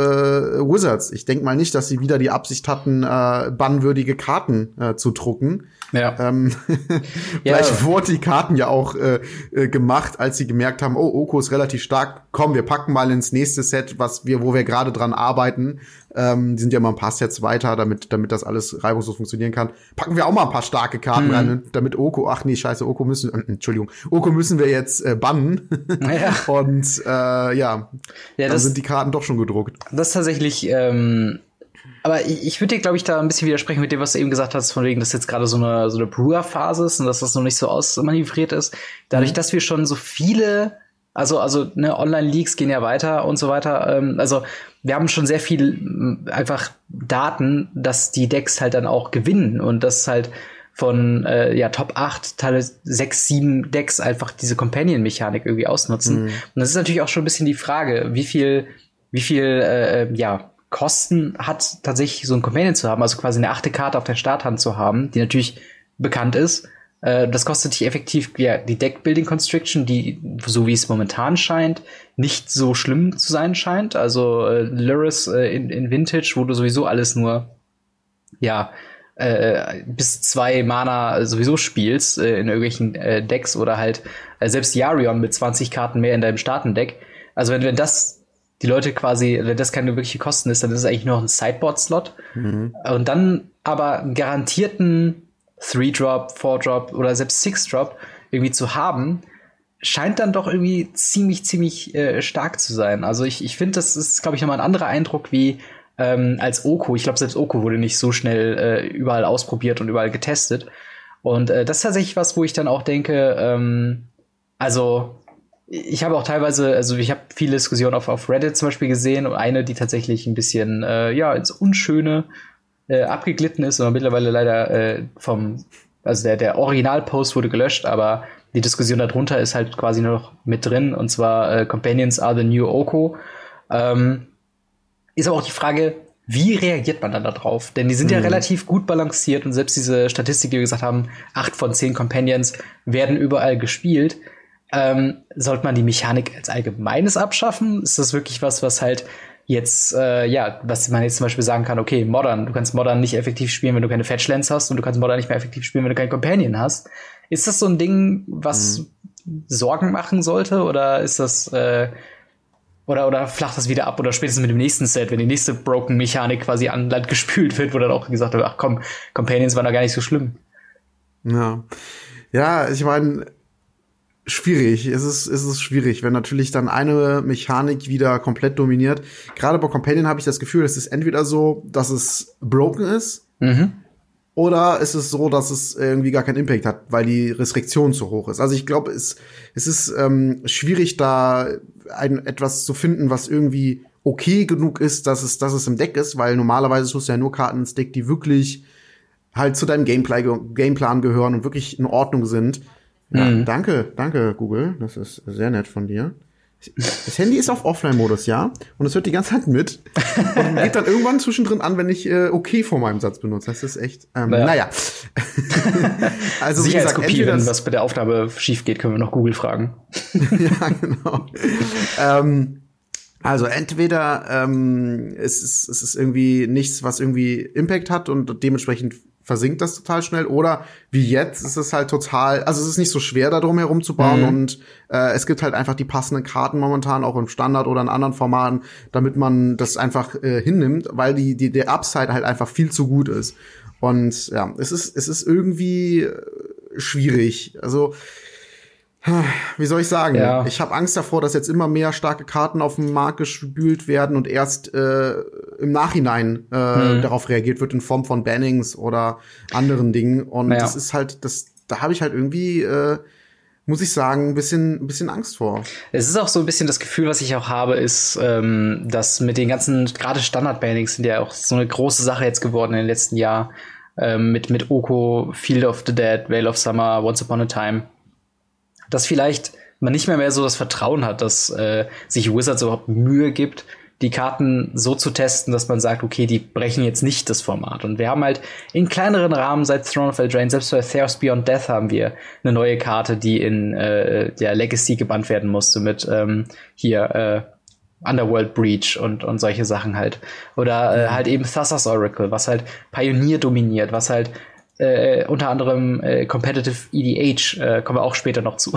Wizards. Ich denk mal nicht, dass sie wieder die Absicht hatten, äh, bannwürdige Karten äh, zu drucken. Ja. Ähm, vielleicht ja. wurden die Karten ja auch äh, äh, gemacht, als sie gemerkt haben, oh, Oko ist relativ stark. Komm, wir packen mal ins nächste Set, was wir, wo wir gerade dran arbeiten. Ähm, die sind ja mal ein paar Sets weiter, damit, damit das alles reibungslos funktionieren kann. Packen wir auch mal ein paar starke Karten hm. rein, damit Oko, ach nee, scheiße, Oko müssen, äh, Entschuldigung, Oko müssen wir jetzt äh, bannen. Ja. Und äh, ja, ja dann das, sind die Karten doch schon gedruckt. Das ist tatsächlich, ähm, aber ich, ich würde dir, glaube ich, da ein bisschen widersprechen mit dem, was du eben gesagt hast, von wegen, dass jetzt gerade so eine, so eine Brewer-Phase ist und dass das noch nicht so ausmanövriert ist. Dadurch, mhm. dass wir schon so viele also, also ne, Online-Leaks gehen ja weiter und so weiter. Ähm, also wir haben schon sehr viel einfach Daten, dass die Decks halt dann auch gewinnen und dass halt von äh, ja, Top 8, teilweise 6, 7 Decks einfach diese Companion-Mechanik irgendwie ausnutzen. Mhm. Und das ist natürlich auch schon ein bisschen die Frage, wie viel, wie viel äh, äh, ja, Kosten hat tatsächlich so ein Companion zu haben, also quasi eine achte Karte auf der Starthand zu haben, die natürlich bekannt ist das kostet dich effektiv ja, die Deckbuilding Constriction, die, so wie es momentan scheint, nicht so schlimm zu sein scheint. Also äh, Luris äh, in, in Vintage, wo du sowieso alles nur, ja, äh, bis zwei Mana sowieso spielst äh, in irgendwelchen äh, Decks oder halt äh, selbst Yarion mit 20 Karten mehr in deinem Startendeck. Also wenn, wenn das die Leute quasi, wenn das keine wirkliche Kosten ist, dann ist es eigentlich nur noch ein Sideboard-Slot. Mhm. Und dann aber garantierten Three-Drop, Four-Drop oder selbst Six-Drop irgendwie zu haben, scheint dann doch irgendwie ziemlich, ziemlich äh, stark zu sein. Also ich, ich finde, das ist, glaube ich, nochmal ein anderer Eindruck wie ähm, als Oko. Ich glaube, selbst Oko wurde nicht so schnell äh, überall ausprobiert und überall getestet. Und äh, das ist tatsächlich was, wo ich dann auch denke, ähm, also ich habe auch teilweise, also ich habe viele Diskussionen auf, auf Reddit zum Beispiel gesehen und eine, die tatsächlich ein bisschen, äh, ja, ins Unschöne äh, abgeglitten ist und mittlerweile leider äh, vom, also der, der Originalpost wurde gelöscht, aber die Diskussion darunter ist halt quasi noch mit drin und zwar äh, Companions are the new Oko. Ähm, ist aber auch die Frage, wie reagiert man dann darauf? Denn die sind mhm. ja relativ gut balanciert und selbst diese Statistik, die wir gesagt haben, acht von zehn Companions werden überall gespielt. Ähm, sollte man die Mechanik als allgemeines abschaffen? Ist das wirklich was, was halt jetzt, äh, ja, was man jetzt zum Beispiel sagen kann, okay, Modern, du kannst Modern nicht effektiv spielen, wenn du keine Fetchlands hast und du kannst Modern nicht mehr effektiv spielen, wenn du keinen Companion hast. Ist das so ein Ding, was mhm. Sorgen machen sollte oder ist das äh, oder, oder flacht das wieder ab oder spätestens mit dem nächsten Set, wenn die nächste Broken-Mechanik quasi an Land gespült wird, wo dann auch gesagt wird, ach komm, Companions waren da gar nicht so schlimm. Ja. Ja, ich meine, schwierig. Es ist, es ist schwierig, wenn natürlich dann eine Mechanik wieder komplett dominiert. Gerade bei Companion habe ich das Gefühl, es ist entweder so, dass es broken ist, mhm. oder es ist so, dass es irgendwie gar keinen Impact hat, weil die Restriktion zu hoch ist. Also ich glaube, es, es ist ähm, schwierig, da ein, etwas zu finden, was irgendwie okay genug ist, dass es, dass es im Deck ist, weil normalerweise tust du ja nur Karten ins Deck, die wirklich halt zu deinem Gameplay, Gameplan gehören und wirklich in Ordnung sind. Ja, mhm. danke, danke, Google. Das ist sehr nett von dir. Das Handy ist auf Offline-Modus, ja. Und es hört die ganze Zeit mit. Und geht dann irgendwann zwischendrin an, wenn ich äh, okay vor meinem Satz benutze. Das ist echt, ähm, naja. naja. also, Sicherheitskopie, wenn was bei der Aufnahme schief geht, können wir noch Google fragen. ja, genau. ähm, also entweder ähm, es, ist, es ist irgendwie nichts, was irgendwie Impact hat und dementsprechend versinkt das total schnell. Oder wie jetzt ist es halt total, also es ist nicht so schwer, da drum herum zu bauen mhm. und äh, es gibt halt einfach die passenden Karten momentan, auch im Standard oder in anderen Formaten, damit man das einfach äh, hinnimmt, weil die, die, der Upside halt einfach viel zu gut ist. Und ja, es ist, es ist irgendwie äh, schwierig. Also, wie soll ich sagen? Ja. Ich habe Angst davor, dass jetzt immer mehr starke Karten auf den Markt gespült werden und erst äh, im Nachhinein äh, hm. darauf reagiert wird in Form von Bannings oder anderen Dingen. Und ja. das ist halt, das, da habe ich halt irgendwie, äh, muss ich sagen, ein bisschen, ein bisschen Angst vor. Es ist auch so ein bisschen das Gefühl, was ich auch habe, ist, ähm, dass mit den ganzen, gerade Standard-Bannings sind ja auch so eine große Sache jetzt geworden in den letzten Jahren. Ähm, mit, mit Oko, Field of the Dead, Veil of Summer, Once Upon a Time dass vielleicht man nicht mehr mehr so das Vertrauen hat, dass äh, sich Wizards überhaupt Mühe gibt, die Karten so zu testen, dass man sagt, okay, die brechen jetzt nicht das Format. Und wir haben halt in kleineren Rahmen seit Throne of Eldraine, selbst bei Theos Beyond Death haben wir eine neue Karte, die in äh, der Legacy gebannt werden musste mit ähm, hier äh, Underworld Breach und, und solche Sachen halt. Oder äh, halt eben Thassa's Oracle, was halt Pioneer dominiert, was halt äh, unter anderem äh, Competitive EDH, äh, kommen wir auch später noch zu,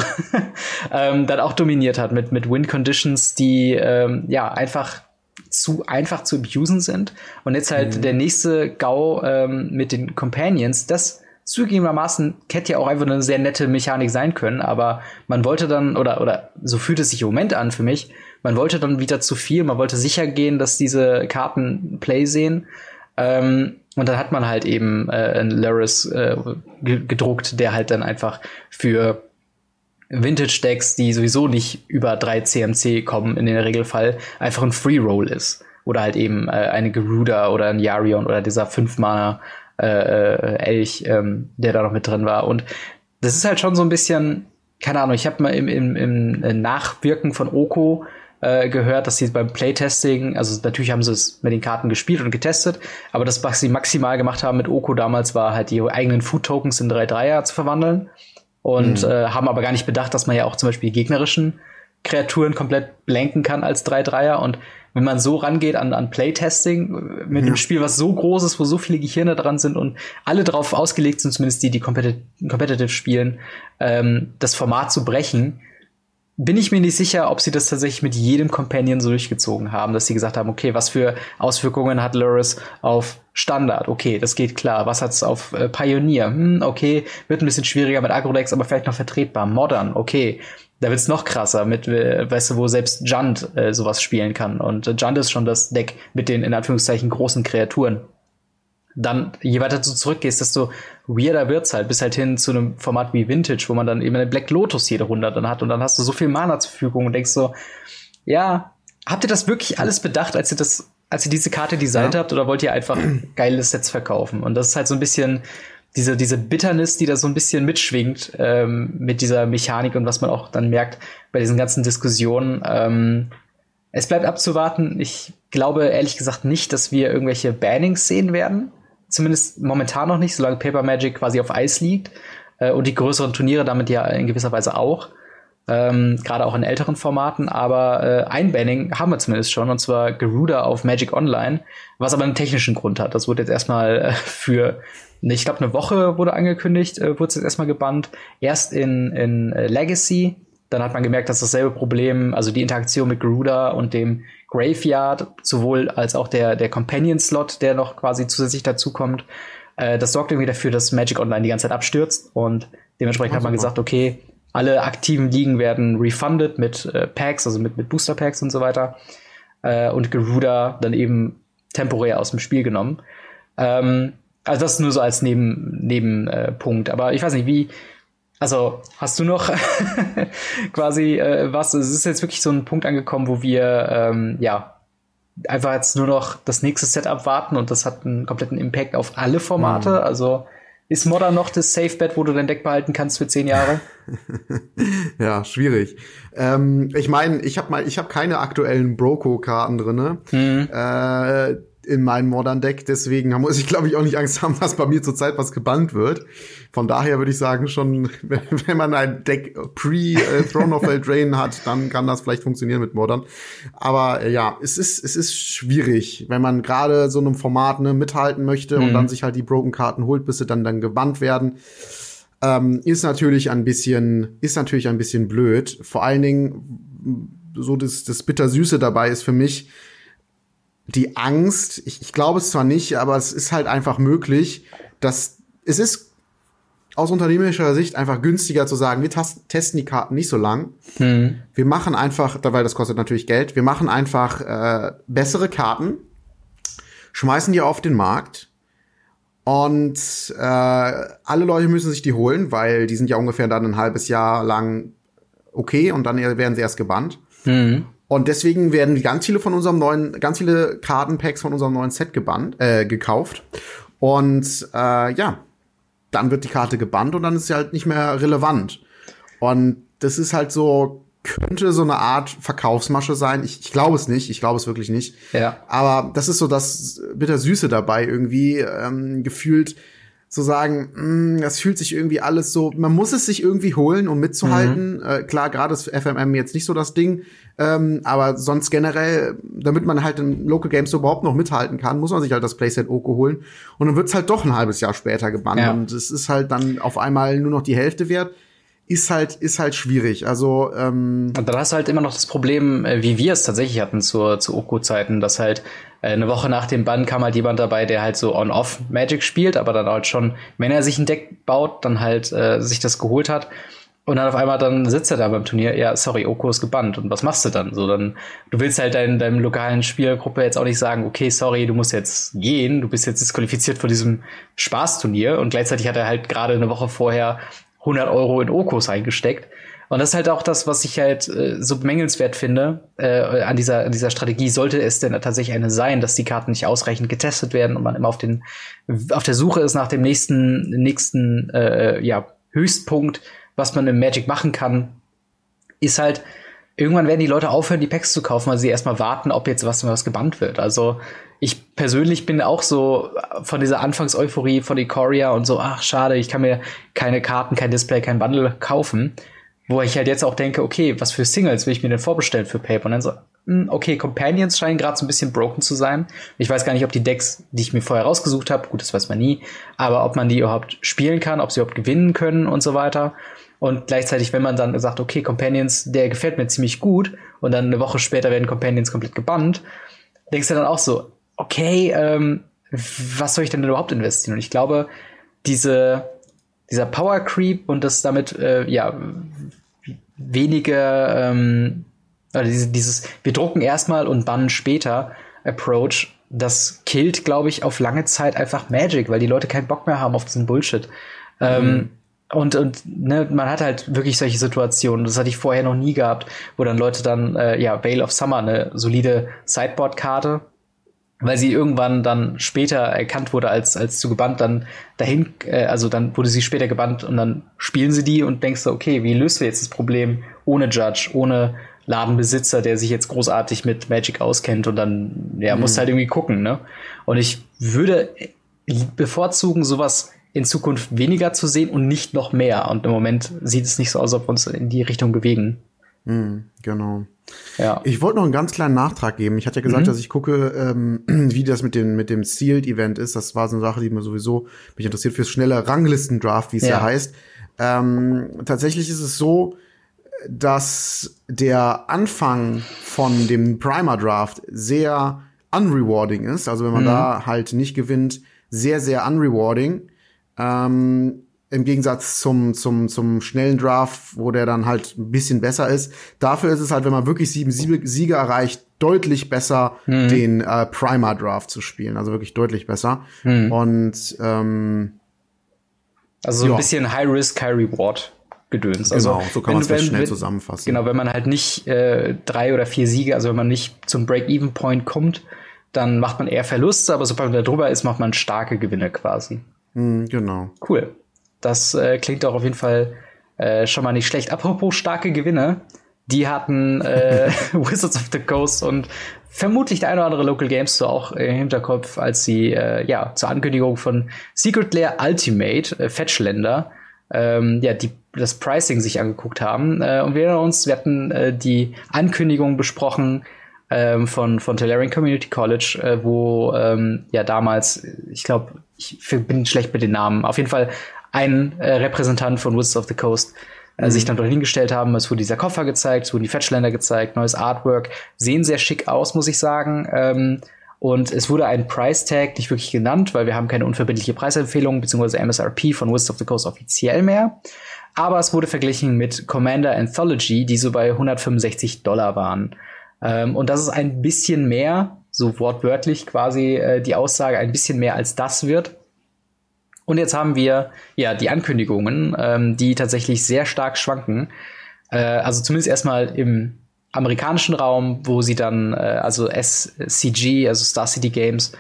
ähm, dann auch dominiert hat mit, mit Win Conditions, die ähm, ja einfach zu einfach zu abusen sind. Und jetzt halt mhm. der nächste GAU ähm, mit den Companions, das zugegebenermaßen hätte ja auch einfach eine sehr nette Mechanik sein können, aber man wollte dann, oder, oder so fühlt es sich im Moment an für mich, man wollte dann wieder zu viel, man wollte sicher gehen, dass diese Karten Play sehen. Ähm, und dann hat man halt eben äh, einen Laris äh, gedruckt, der halt dann einfach für Vintage-Decks, die sowieso nicht über drei CMC kommen, in der Regelfall einfach ein Free-Roll ist. Oder halt eben äh, eine Geruda oder ein Yarion oder dieser fünf-Mana äh, äh, Elch, ähm, der da noch mit drin war. Und das ist halt schon so ein bisschen, keine Ahnung, ich habe mal im, im, im Nachwirken von Oko äh, gehört, dass sie beim Playtesting, also natürlich haben sie es mit den Karten gespielt und getestet, aber das, was sie maximal gemacht haben mit Oko damals, war halt die eigenen Food Tokens in 3-3er zu verwandeln und mhm. äh, haben aber gar nicht bedacht, dass man ja auch zum Beispiel gegnerischen Kreaturen komplett blanken kann als 3-3er und wenn man so rangeht an, an Playtesting äh, mit ja. einem Spiel, was so groß ist, wo so viele Gehirne dran sind und alle darauf ausgelegt sind, zumindest die, die competitive, competitive spielen, ähm, das Format zu brechen, bin ich mir nicht sicher, ob sie das tatsächlich mit jedem Companion so durchgezogen haben, dass sie gesagt haben, okay, was für Auswirkungen hat Luris auf Standard? Okay, das geht klar. Was hat's auf äh, Pioneer? Hm, okay, wird ein bisschen schwieriger mit Agrodex, aber vielleicht noch vertretbar. Modern, okay. Da wird's noch krasser mit, äh, weißt du, wo selbst Junt äh, sowas spielen kann. Und äh, Junt ist schon das Deck mit den in Anführungszeichen großen Kreaturen dann, je weiter du zurückgehst, desto weirder wird's halt, bis halt hin zu einem Format wie Vintage, wo man dann eben eine Black Lotus jede Runde dann hat und dann hast du so viel Mana zur Verfügung und denkst so, ja, habt ihr das wirklich alles bedacht, als ihr das, als ihr diese Karte designt ja. habt oder wollt ihr einfach geile Sets verkaufen? Und das ist halt so ein bisschen diese, diese Bitternis, die da so ein bisschen mitschwingt ähm, mit dieser Mechanik und was man auch dann merkt bei diesen ganzen Diskussionen. Ähm, es bleibt abzuwarten. Ich glaube ehrlich gesagt nicht, dass wir irgendwelche Bannings sehen werden. Zumindest momentan noch nicht, solange Paper Magic quasi auf Eis liegt. Äh, und die größeren Turniere damit ja in gewisser Weise auch. Ähm, Gerade auch in älteren Formaten. Aber äh, ein Banning haben wir zumindest schon, und zwar Garuda auf Magic Online, was aber einen technischen Grund hat. Das wurde jetzt erstmal äh, für, ich glaube, eine Woche wurde angekündigt, äh, wurde es jetzt erstmal gebannt. Erst in, in äh, Legacy, dann hat man gemerkt, dass dasselbe Problem, also die Interaktion mit Garuda und dem Graveyard, sowohl als auch der, der Companion-Slot, der noch quasi zusätzlich dazukommt, äh, das sorgt irgendwie dafür, dass Magic Online die ganze Zeit abstürzt. Und dementsprechend oh, hat man gesagt, okay, alle aktiven Ligen werden refunded mit äh, Packs, also mit, mit Booster Packs und so weiter. Äh, und Garuda dann eben temporär aus dem Spiel genommen. Ähm, also das nur so als Neben, Nebenpunkt. Aber ich weiß nicht, wie, also hast du noch quasi äh, was? Es ist jetzt wirklich so ein Punkt angekommen, wo wir ähm, ja einfach jetzt nur noch das nächste Setup warten und das hat einen kompletten Impact auf alle Formate. Mhm. Also ist Modern noch das Safe Bet, wo du dein Deck behalten kannst für zehn Jahre? ja, schwierig. Ähm, ich meine, ich habe mal, ich habe keine aktuellen Broco-Karten drinne. Mhm. Äh, in meinem Modern Deck, deswegen muss ich glaube ich auch nicht Angst haben, dass bei mir zurzeit was gebannt wird. Von daher würde ich sagen, schon wenn man ein Deck pre äh, of Eldraine hat, dann kann das vielleicht funktionieren mit Modern. Aber äh, ja, es ist es ist schwierig, wenn man gerade so einem Format ne, mithalten möchte mhm. und dann sich halt die Broken Karten holt, bis sie dann dann gebannt werden. Ähm, ist natürlich ein bisschen ist natürlich ein bisschen blöd. Vor allen Dingen so das das bittersüße dabei ist für mich die Angst, ich, ich glaube es zwar nicht, aber es ist halt einfach möglich, dass es ist aus unternehmerischer Sicht einfach günstiger zu sagen, wir testen die Karten nicht so lang. Hm. Wir machen einfach, weil das kostet natürlich Geld, wir machen einfach äh, bessere Karten, schmeißen die auf den Markt und äh, alle Leute müssen sich die holen, weil die sind ja ungefähr dann ein halbes Jahr lang okay und dann werden sie erst gebannt. Hm. Und deswegen werden ganz viele von unserem neuen, ganz viele Kartenpacks von unserem neuen Set gebannt, äh, gekauft. Und äh, ja, dann wird die Karte gebannt und dann ist sie halt nicht mehr relevant. Und das ist halt so, könnte so eine Art Verkaufsmasche sein. Ich, ich glaube es nicht, ich glaube es wirklich nicht. Ja. Aber das ist so das Bittersüße dabei irgendwie, ähm, gefühlt zu sagen, mh, mm, das fühlt sich irgendwie alles so, man muss es sich irgendwie holen, um mitzuhalten. Mhm. Äh, klar, gerade ist FMM jetzt nicht so das Ding, ähm, aber sonst generell, damit man halt im Local Games so überhaupt noch mithalten kann, muss man sich halt das Playset Oko holen. Und dann wird's halt doch ein halbes Jahr später gebannt. Ja. Und es ist halt dann auf einmal nur noch die Hälfte wert ist halt ist halt schwierig. Also ähm und dann hast du halt immer noch das Problem, äh, wie wir es tatsächlich hatten zur zu Oko-Zeiten, dass halt eine Woche nach dem Bann kam halt jemand dabei, der halt so on-off Magic spielt, aber dann halt schon, wenn er sich ein Deck baut, dann halt äh, sich das geholt hat. Und dann auf einmal dann sitzt er da beim Turnier, ja, sorry, Oko ist gebannt. Und was machst du dann? So, dann, du willst halt dein, deinem lokalen Spielgruppe jetzt auch nicht sagen, okay, sorry, du musst jetzt gehen, du bist jetzt disqualifiziert vor diesem Spaßturnier. Und gleichzeitig hat er halt gerade eine Woche vorher 100 Euro in Okos eingesteckt. Und das ist halt auch das, was ich halt äh, so bemängelnswert finde äh, an, dieser, an dieser Strategie. Sollte es denn tatsächlich eine sein, dass die Karten nicht ausreichend getestet werden und man immer auf, den, auf der Suche ist nach dem nächsten, nächsten äh, ja, Höchstpunkt, was man im Magic machen kann, ist halt, irgendwann werden die Leute aufhören, die Packs zu kaufen, weil sie erstmal warten, ob jetzt was, was gebannt wird. Also ich persönlich bin auch so von dieser Anfangseuphorie von Ikoria und so, ach schade, ich kann mir keine Karten, kein Display, kein Bundle kaufen. Wo ich halt jetzt auch denke, okay, was für Singles will ich mir denn vorbestellen für Paper? Und dann so, hm, okay, Companions scheinen gerade so ein bisschen broken zu sein. Ich weiß gar nicht, ob die Decks, die ich mir vorher rausgesucht habe, gut, das weiß man nie, aber ob man die überhaupt spielen kann, ob sie überhaupt gewinnen können und so weiter. Und gleichzeitig, wenn man dann sagt, okay, Companions, der gefällt mir ziemlich gut, und dann eine Woche später werden Companions komplett gebannt, denkst du dann auch so, okay, ähm, was soll ich denn überhaupt investieren? Und ich glaube, diese, dieser Power Creep und das damit, äh, ja, wenige, ähm, also diese, dieses, wir drucken erstmal und bannen später Approach, das killt, glaube ich, auf lange Zeit einfach Magic, weil die Leute keinen Bock mehr haben auf diesen Bullshit. Ähm, mhm. Ähm, und, und ne, man hat halt wirklich solche Situationen, das hatte ich vorher noch nie gehabt, wo dann Leute dann, äh, ja, Veil of Summer, eine solide Sideboard-Karte, weil sie irgendwann dann später erkannt wurde als, als zu gebannt, dann dahin, äh, also dann wurde sie später gebannt und dann spielen sie die und denkst du, okay, wie löst du jetzt das Problem ohne Judge, ohne Ladenbesitzer, der sich jetzt großartig mit Magic auskennt und dann, ja, mhm. musst halt irgendwie gucken, ne? Und ich würde bevorzugen, sowas in Zukunft weniger zu sehen und nicht noch mehr. Und im Moment sieht es nicht so aus, ob wir uns in die Richtung bewegen. Mhm, genau. Ja. Ich wollte noch einen ganz kleinen Nachtrag geben. Ich hatte ja gesagt, mhm. dass ich gucke, ähm, wie das mit dem, mit dem Sealed-Event ist. Das war so eine Sache, die mir sowieso mich interessiert fürs schnelle Ranglisten-Draft, wie es ja. ja heißt. Ähm, tatsächlich ist es so, dass der Anfang von dem Primer-Draft sehr unrewarding ist. Also wenn man mhm. da halt nicht gewinnt, sehr, sehr unrewarding. Ähm, Im Gegensatz zum, zum, zum schnellen Draft, wo der dann halt ein bisschen besser ist. Dafür ist es halt, wenn man wirklich sieben Siege erreicht, deutlich besser, mhm. den äh, Primer Draft zu spielen. Also wirklich deutlich besser. Mhm. Und ähm, also so ein ja. bisschen High Risk, High Reward. Gedöns. Also, genau, so kann man es schnell wenn, zusammenfassen. Genau, wenn man halt nicht äh, drei oder vier Siege, also wenn man nicht zum Break-Even-Point kommt, dann macht man eher Verluste, aber sobald man da drüber ist, macht man starke Gewinne quasi. Mm, genau. Cool. Das äh, klingt doch auf jeden Fall äh, schon mal nicht schlecht. Apropos starke Gewinne, die hatten äh, Wizards of the Coast und vermutlich der eine oder andere Local Games so auch im Hinterkopf, als sie äh, ja zur Ankündigung von Secret Lair Ultimate äh, Fetchländer ähm, ja die das Pricing sich angeguckt haben äh, und wir erinnern uns, wir hatten äh, die Ankündigung besprochen ähm, von von Tellerian Community College, wo ähm, ja damals, ich glaube ich bin schlecht mit den Namen. Auf jeden Fall ein äh, Repräsentant von Wizards of the Coast äh, mhm. sich dann dort hingestellt haben. Es wurde dieser Koffer gezeigt, es wurden die Fetchländer gezeigt, neues Artwork. Sehen sehr schick aus, muss ich sagen. Ähm, Und es wurde ein Price Tag nicht wirklich genannt, weil wir haben keine unverbindliche Preisempfehlung bzw. MSRP von Wizards of the Coast offiziell mehr. Aber es wurde verglichen mit Commander Anthology, die so bei 165 Dollar waren. Ähm, und das ist ein bisschen mehr, so wortwörtlich quasi äh, die Aussage, ein bisschen mehr als das wird. Und jetzt haben wir ja die Ankündigungen, ähm, die tatsächlich sehr stark schwanken. Äh, also zumindest erstmal im amerikanischen Raum, wo sie dann, äh, also SCG, also Star City Games,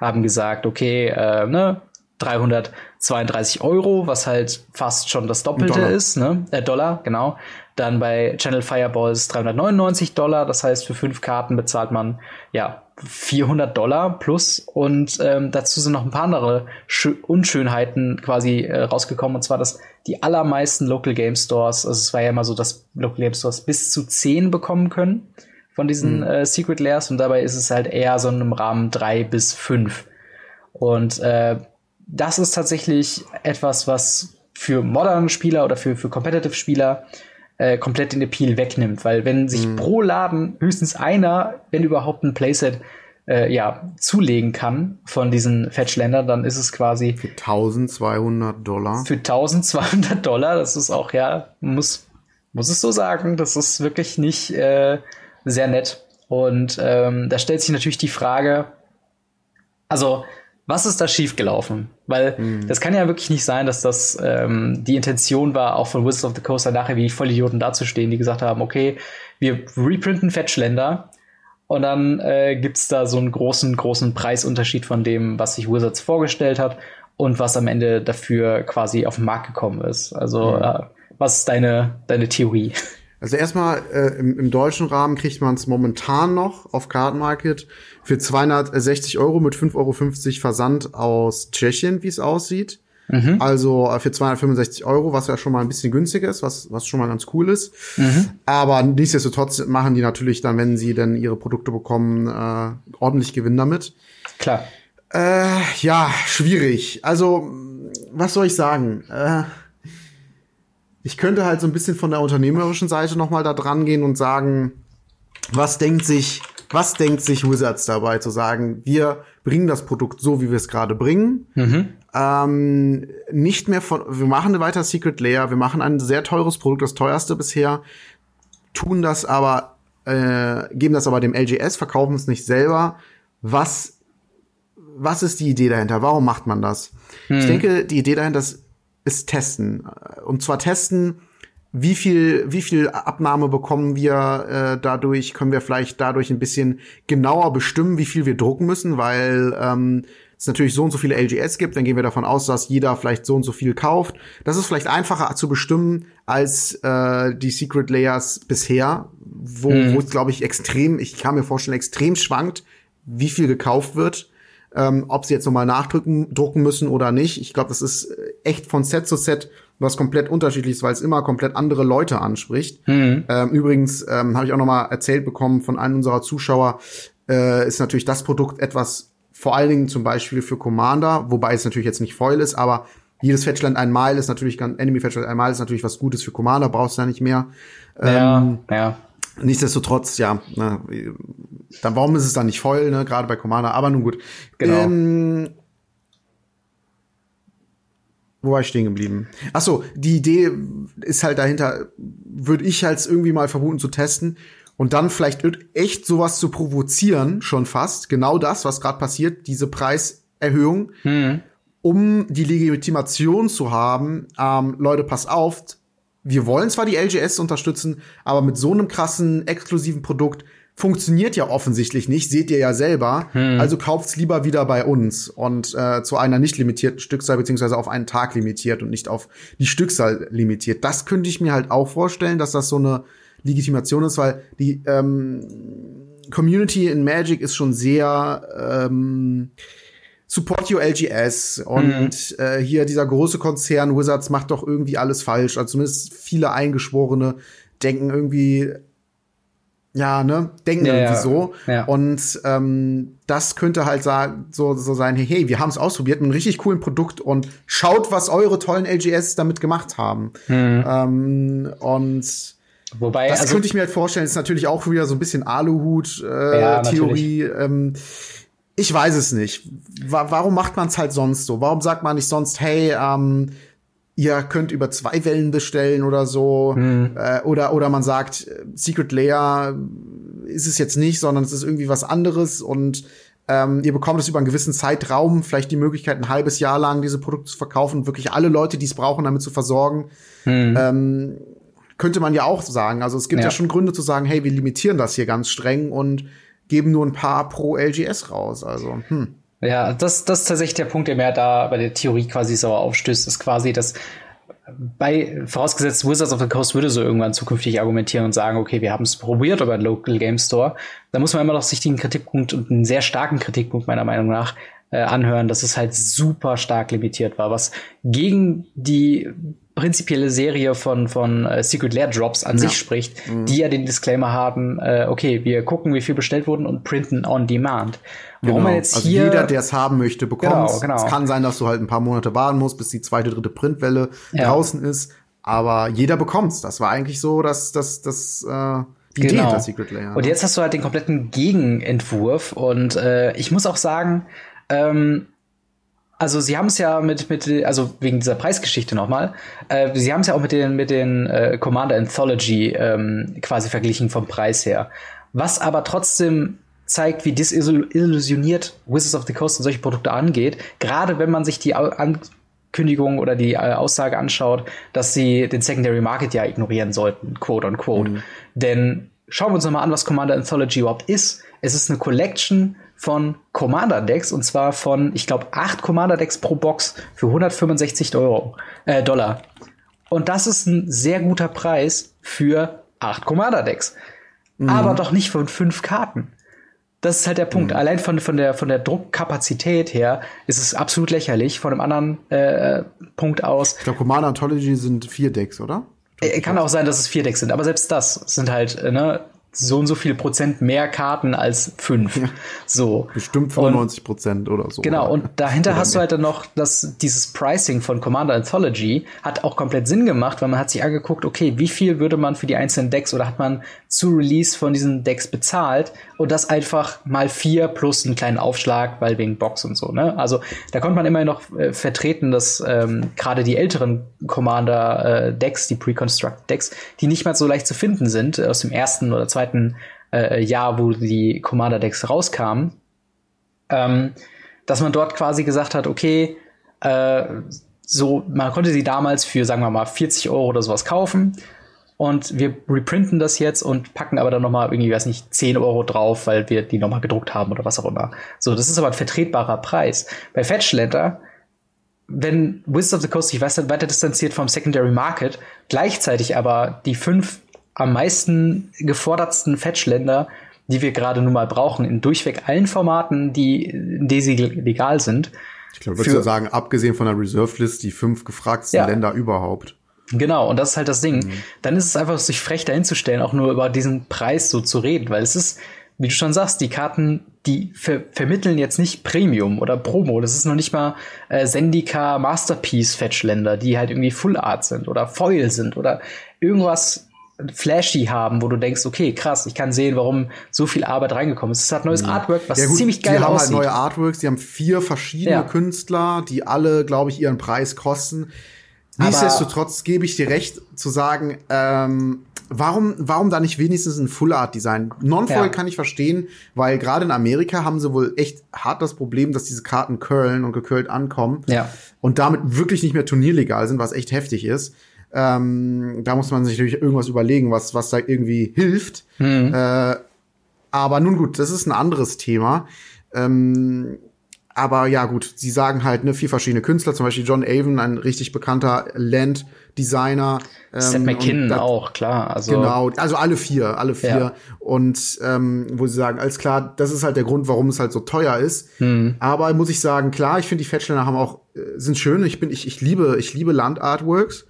haben gesagt, okay, äh, ne, 332 Euro, was halt fast schon das Doppelte Dollar. ist, ne? Äh, Dollar, genau. Dann bei Channel Fireballs 399 Dollar, das heißt für fünf Karten bezahlt man ja 400 Dollar plus und ähm, dazu sind noch ein paar andere Schö Unschönheiten quasi äh, rausgekommen und zwar, dass die allermeisten Local Game Stores, also es war ja immer so, dass Local Game Stores bis zu 10 bekommen können von diesen mhm. äh, Secret Layers und dabei ist es halt eher so in einem Rahmen drei bis fünf und äh, das ist tatsächlich etwas, was für moderne Spieler oder für, für Competitive Spieler äh, komplett den Appeal wegnimmt, weil wenn sich mhm. pro Laden höchstens einer, wenn überhaupt ein Playset äh, ja, zulegen kann von diesen Fetchländern, dann ist es quasi für 1200 Dollar. Für 1200 Dollar, das ist auch ja, muss muss es so sagen, das ist wirklich nicht äh, sehr nett. Und ähm, da stellt sich natürlich die Frage, also was ist da schiefgelaufen? Weil mhm. das kann ja wirklich nicht sein, dass das ähm, die Intention war, auch von Wizards of the Coast nachher wie Vollidioten dazustehen, die gesagt haben, okay, wir reprinten Fetchländer und dann äh, gibt's da so einen großen, großen Preisunterschied von dem, was sich Wizards vorgestellt hat und was am Ende dafür quasi auf den Markt gekommen ist. Also, mhm. äh, was ist deine, deine Theorie? Also erstmal äh, im, im deutschen Rahmen kriegt man es momentan noch auf Card Market für 260 Euro mit 5,50 Euro Versand aus Tschechien, wie es aussieht. Mhm. Also äh, für 265 Euro, was ja schon mal ein bisschen günstiger ist, was, was schon mal ganz cool ist. Mhm. Aber nichtsdestotrotz machen die natürlich dann, wenn sie dann ihre Produkte bekommen, äh, ordentlich Gewinn damit. Klar. Äh, ja, schwierig. Also, was soll ich sagen? Äh, ich könnte halt so ein bisschen von der unternehmerischen Seite noch mal da dran gehen und sagen, was denkt sich, was denkt sich Wizards dabei zu sagen, wir bringen das Produkt so, wie wir es gerade bringen. Mhm. Ähm, nicht mehr von, wir machen weiter Secret Layer, wir machen ein sehr teures Produkt, das teuerste bisher, tun das aber, äh, geben das aber dem LGS, verkaufen es nicht selber. Was, was ist die Idee dahinter? Warum macht man das? Mhm. Ich denke, die Idee dahinter ist, ist testen. Und zwar testen, wie viel, wie viel Abnahme bekommen wir äh, dadurch, können wir vielleicht dadurch ein bisschen genauer bestimmen, wie viel wir drucken müssen, weil ähm, es natürlich so und so viele LGS gibt, dann gehen wir davon aus, dass jeder vielleicht so und so viel kauft. Das ist vielleicht einfacher zu bestimmen als äh, die Secret Layers bisher, wo, mhm. wo es, glaube ich, extrem, ich kann mir vorstellen, extrem schwankt, wie viel gekauft wird ähm, ob sie jetzt nochmal nachdrücken drucken müssen oder nicht. Ich glaube, das ist echt von Set zu Set was komplett unterschiedliches, weil es immer komplett andere Leute anspricht. Mhm. Ähm, übrigens ähm, habe ich auch nochmal erzählt bekommen von einem unserer Zuschauer, äh, ist natürlich das Produkt etwas vor allen Dingen zum Beispiel für Commander, wobei es natürlich jetzt nicht Foil ist, aber jedes Fetchland einmal ist natürlich ganz, Enemy Fetchland einmal ist natürlich was Gutes für Commander, brauchst du ja nicht mehr. Ja, ähm, ja. Nichtsdestotrotz, ja, na, dann warum ist es dann nicht voll, ne, gerade bei Commander, aber nun gut. Genau. Ähm, wo war ich stehen geblieben? Ach so, die Idee ist halt dahinter, würde ich halt irgendwie mal vermuten zu testen und dann vielleicht echt sowas zu provozieren, schon fast, genau das, was gerade passiert, diese Preiserhöhung, hm. um die Legitimation zu haben, ähm, Leute, pass auf, wir wollen zwar die LGS unterstützen, aber mit so einem krassen, exklusiven Produkt funktioniert ja offensichtlich nicht, seht ihr ja selber. Hm. Also kauft's lieber wieder bei uns und äh, zu einer nicht limitierten Stückzahl beziehungsweise auf einen Tag limitiert und nicht auf die Stückzahl limitiert. Das könnte ich mir halt auch vorstellen, dass das so eine Legitimation ist, weil die ähm, Community in Magic ist schon sehr ähm, Support Your LGS und mhm. äh, hier dieser große Konzern Wizards macht doch irgendwie alles falsch. Also zumindest viele Eingeschworene denken irgendwie, ja, ne, denken ja, irgendwie ja. so. Ja. Und ähm, das könnte halt so, so sein, hey, hey, wir haben es ausprobiert mit einem richtig coolen Produkt und schaut, was eure tollen LGS damit gemacht haben. Mhm. Ähm, und Wobei, das also, könnte ich mir halt vorstellen, ist natürlich auch wieder so ein bisschen Aluhut-Theorie. Äh, ähm, ich weiß es nicht. warum macht man es halt sonst so? Warum sagt man nicht sonst, hey, ähm, ihr könnt über zwei Wellen bestellen oder so. Hm. Äh, oder, oder man sagt, Secret Layer ist es jetzt nicht, sondern es ist irgendwie was anderes und ähm, ihr bekommt es über einen gewissen Zeitraum, vielleicht die Möglichkeit, ein halbes Jahr lang diese Produkte zu verkaufen, wirklich alle Leute, die es brauchen, damit zu versorgen. Hm. Ähm, könnte man ja auch sagen. Also es gibt ja. ja schon Gründe zu sagen, hey, wir limitieren das hier ganz streng und geben nur ein paar pro LGS raus. Also, hm. Ja, das, das ist tatsächlich der Punkt, der mir da bei der Theorie quasi sauer aufstößt, ist quasi, dass bei, vorausgesetzt, Wizards of the Coast würde so irgendwann zukünftig argumentieren und sagen, okay, wir haben es probiert über einen Local Game Store, da muss man immer noch sich den Kritikpunkt und einen sehr starken Kritikpunkt meiner Meinung nach äh, anhören, dass es halt super stark limitiert war, was gegen die prinzipielle Serie von, von äh, Secret Lair Drops an ja. sich spricht, mhm. die ja den Disclaimer haben, äh, okay, wir gucken, wie viel bestellt wurden und printen on demand. Warum genau. man jetzt also hier jeder, der es haben möchte, bekommt genau, genau. Es kann sein, dass du halt ein paar Monate warten musst, bis die zweite, dritte Printwelle ja. draußen ist. Aber jeder bekommt's. Das war eigentlich so, dass das das äh, die genau. Idee der Secret Layer. Und jetzt hast du halt den kompletten Gegenentwurf. Und äh, ich muss auch sagen, ähm, also sie haben es ja mit mit also wegen dieser Preisgeschichte nochmal. Äh, sie haben es ja auch mit den mit den äh, Commander Anthology ähm, quasi verglichen vom Preis her. Was aber trotzdem zeigt, wie disillusioniert Wizards of the Coast und solche Produkte angeht. Gerade wenn man sich die Ankündigung oder die äh, Aussage anschaut, dass sie den Secondary Market ja ignorieren sollten, quote unquote. Mhm. Denn schauen wir uns nochmal an, was Commander Anthology überhaupt ist. Es ist eine Collection von Commander Decks und zwar von, ich glaube, acht Commander Decks pro Box für 165 Euro, äh, Dollar. Und das ist ein sehr guter Preis für acht Commander Decks. Mhm. Aber doch nicht von fünf Karten. Das ist halt der Punkt. Mhm. Allein von, von, der, von der Druckkapazität her ist es absolut lächerlich. Von einem anderen äh, Punkt aus. Ich glaube, Commander Anthology sind vier Decks, oder? Äh, kann auch sein, dass es vier Decks sind, aber selbst das sind halt, äh, ne, so und so viel Prozent mehr Karten als fünf. So. Bestimmt 95 Prozent oder so. Genau, und dahinter hast mehr. du halt dann noch, dass dieses Pricing von Commander Anthology hat auch komplett Sinn gemacht, weil man hat sich angeguckt, okay, wie viel würde man für die einzelnen Decks oder hat man zu Release von diesen Decks bezahlt und das einfach mal vier plus einen kleinen Aufschlag, weil wegen Box und so, ne? Also da konnte man immerhin noch äh, vertreten, dass ähm, gerade die älteren Commander-Decks, äh, die Pre-Construct Decks, die nicht mehr so leicht zu finden sind, aus dem ersten oder zweiten zweiten äh, Jahr, wo die Commander-Decks rauskamen, ähm, dass man dort quasi gesagt hat, okay, äh, so, man konnte sie damals für, sagen wir mal, 40 Euro oder sowas kaufen. Und wir reprinten das jetzt und packen aber dann noch mal irgendwie, weiß nicht, 10 Euro drauf, weil wir die noch mal gedruckt haben oder was auch immer. So, das ist aber ein vertretbarer Preis. Bei Fetchletter, wenn Wizards of the Coast sich weiter distanziert vom Secondary Market, gleichzeitig aber die fünf am meisten gefordertsten Fetchländer, die wir gerade nun mal brauchen, in durchweg allen Formaten, die in Daisy legal sind. Ich glaube, würdest du sagen, abgesehen von der Reserve List, die fünf gefragtesten ja. Länder überhaupt. Genau, und das ist halt das Ding. Mhm. Dann ist es einfach, sich frech dahinzustellen, auch nur über diesen Preis so zu reden, weil es ist, wie du schon sagst, die Karten, die ver vermitteln jetzt nicht Premium oder Promo. Das ist noch nicht mal äh, Sendika Masterpiece Fetchländer, die halt irgendwie Full Art sind oder Foil sind oder irgendwas flashy haben, wo du denkst, okay, krass, ich kann sehen, warum so viel Arbeit reingekommen ist. Es hat neues Artwork, was ja, gut, ziemlich geil aussieht. Die haben halt neue Artworks, die haben vier verschiedene ja. Künstler, die alle, glaube ich, ihren Preis kosten. Nichtsdestotrotz gebe ich dir recht zu sagen, ähm, warum, warum da nicht wenigstens ein Full Art Design? Non-Foil ja. kann ich verstehen, weil gerade in Amerika haben sie wohl echt hart das Problem, dass diese Karten curlen und gekürlt ankommen. Ja. Und damit wirklich nicht mehr turnierlegal sind, was echt heftig ist. Ähm, da muss man sich natürlich irgendwas überlegen, was, was da irgendwie hilft. Mhm. Äh, aber nun gut, das ist ein anderes Thema. Ähm, aber ja, gut, sie sagen halt, ne, vier verschiedene Künstler, zum Beispiel John Avon, ein richtig bekannter Land-Designer. Ähm, Seth McKinnon auch, klar. Also genau, also alle vier, alle vier. Ja. Und ähm, wo sie sagen, alles klar, das ist halt der Grund, warum es halt so teuer ist. Hm. Aber muss ich sagen, klar, ich finde die Fetchländer haben auch, äh, sind schön. Ich bin, ich, ich liebe, ich liebe Land-Artworks.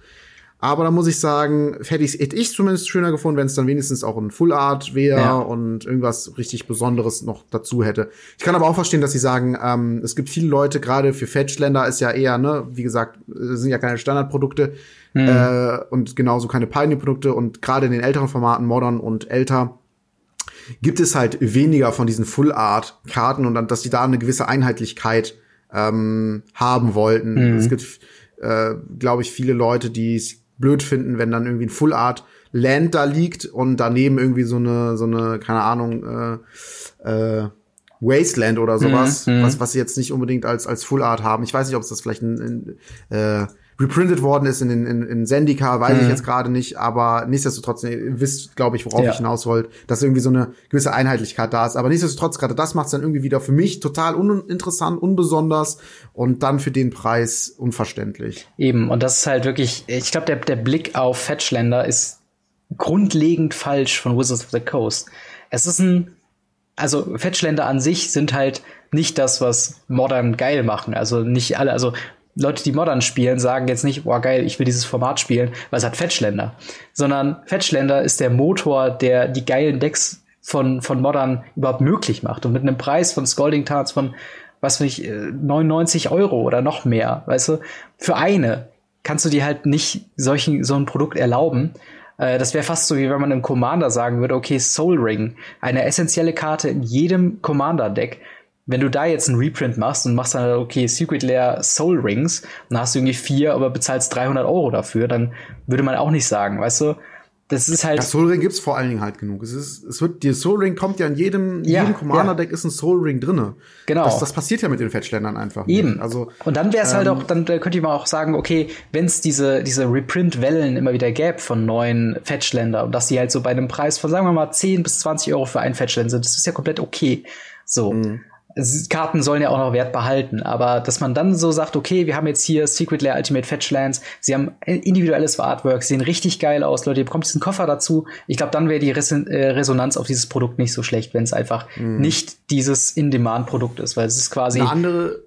Aber da muss ich sagen, hätte ich hätte ich zumindest schöner gefunden, wenn es dann wenigstens auch ein Full Art wäre ja. und irgendwas richtig Besonderes noch dazu hätte. Ich kann aber auch verstehen, dass sie sagen, ähm, es gibt viele Leute, gerade für Fetchländer ist ja eher, ne, wie gesagt, sind ja keine Standardprodukte mhm. äh, und genauso keine Pioneer-Produkte und gerade in den älteren Formaten, Modern und älter, gibt es halt weniger von diesen Full Art Karten und dann, dass die da eine gewisse Einheitlichkeit ähm, haben wollten. Mhm. Es gibt, äh, glaube ich, viele Leute, die es blöd finden, wenn dann irgendwie ein Full Art Land da liegt und daneben irgendwie so eine, so eine, keine Ahnung, äh, äh, Wasteland oder sowas, mhm. was, was sie jetzt nicht unbedingt als, als Full Art haben. Ich weiß nicht, ob es das vielleicht ein, ein äh, reprintet worden ist in, in, in Zendika, weiß mhm. ich jetzt gerade nicht, aber nichtsdestotrotz, ihr wisst, glaube ich, worauf ja. ich hinaus wollte, dass irgendwie so eine gewisse Einheitlichkeit da ist. Aber nichtsdestotrotz, gerade das macht es dann irgendwie wieder für mich total uninteressant, unbesonders und dann für den Preis unverständlich. Eben, und das ist halt wirklich, ich glaube, der, der Blick auf Fetchländer ist grundlegend falsch von Wizards of the Coast. Es ist ein, also Fetchländer an sich sind halt nicht das, was Modern geil machen. Also nicht alle, also Leute, die Modern spielen, sagen jetzt nicht, boah geil, ich will dieses Format spielen, weil es hat Fetchländer. Sondern Fetchländer ist der Motor, der die geilen Decks von, von Modern überhaupt möglich macht. Und mit einem Preis von Scalding Tarts von, was weiß ich, 99 Euro oder noch mehr, weißt du, für eine kannst du dir halt nicht solchen, so ein Produkt erlauben. Äh, das wäre fast so, wie wenn man im Commander sagen würde, okay, Soul Ring, eine essentielle Karte in jedem Commander-Deck, wenn du da jetzt einen Reprint machst und machst dann, okay, Secret Lair Soul Rings, dann hast du irgendwie vier, aber bezahlst 300 Euro dafür, dann würde man auch nicht sagen, weißt du? Das ist halt. Das Soul Ring gibt's vor allen Dingen halt genug. Es ist, es wird, die Soul Ring kommt ja in jedem, ja, jedem Commander-Deck ja. ist ein Soul Ring drinne. Genau. Das, das passiert ja mit den Fetchländern einfach. Eben. Nicht. Also. Und dann wäre es halt ähm, halt auch, dann könnte ich mal auch sagen, okay, wenn es diese, diese Reprint-Wellen immer wieder gäbe von neuen Fetchländer und dass die halt so bei einem Preis von, sagen wir mal, 10 bis 20 Euro für einen Fetchland sind, das ist ja komplett okay. So. Mhm. Karten sollen ja auch noch Wert behalten, aber dass man dann so sagt, okay, wir haben jetzt hier Secret Lair Ultimate Fetchlands, sie haben individuelles Artwork, sehen richtig geil aus, Leute, ihr bekommt diesen Koffer dazu. Ich glaube, dann wäre die äh, Resonanz auf dieses Produkt nicht so schlecht, wenn es einfach mhm. nicht dieses In-Demand-Produkt ist, weil es ist quasi eine andere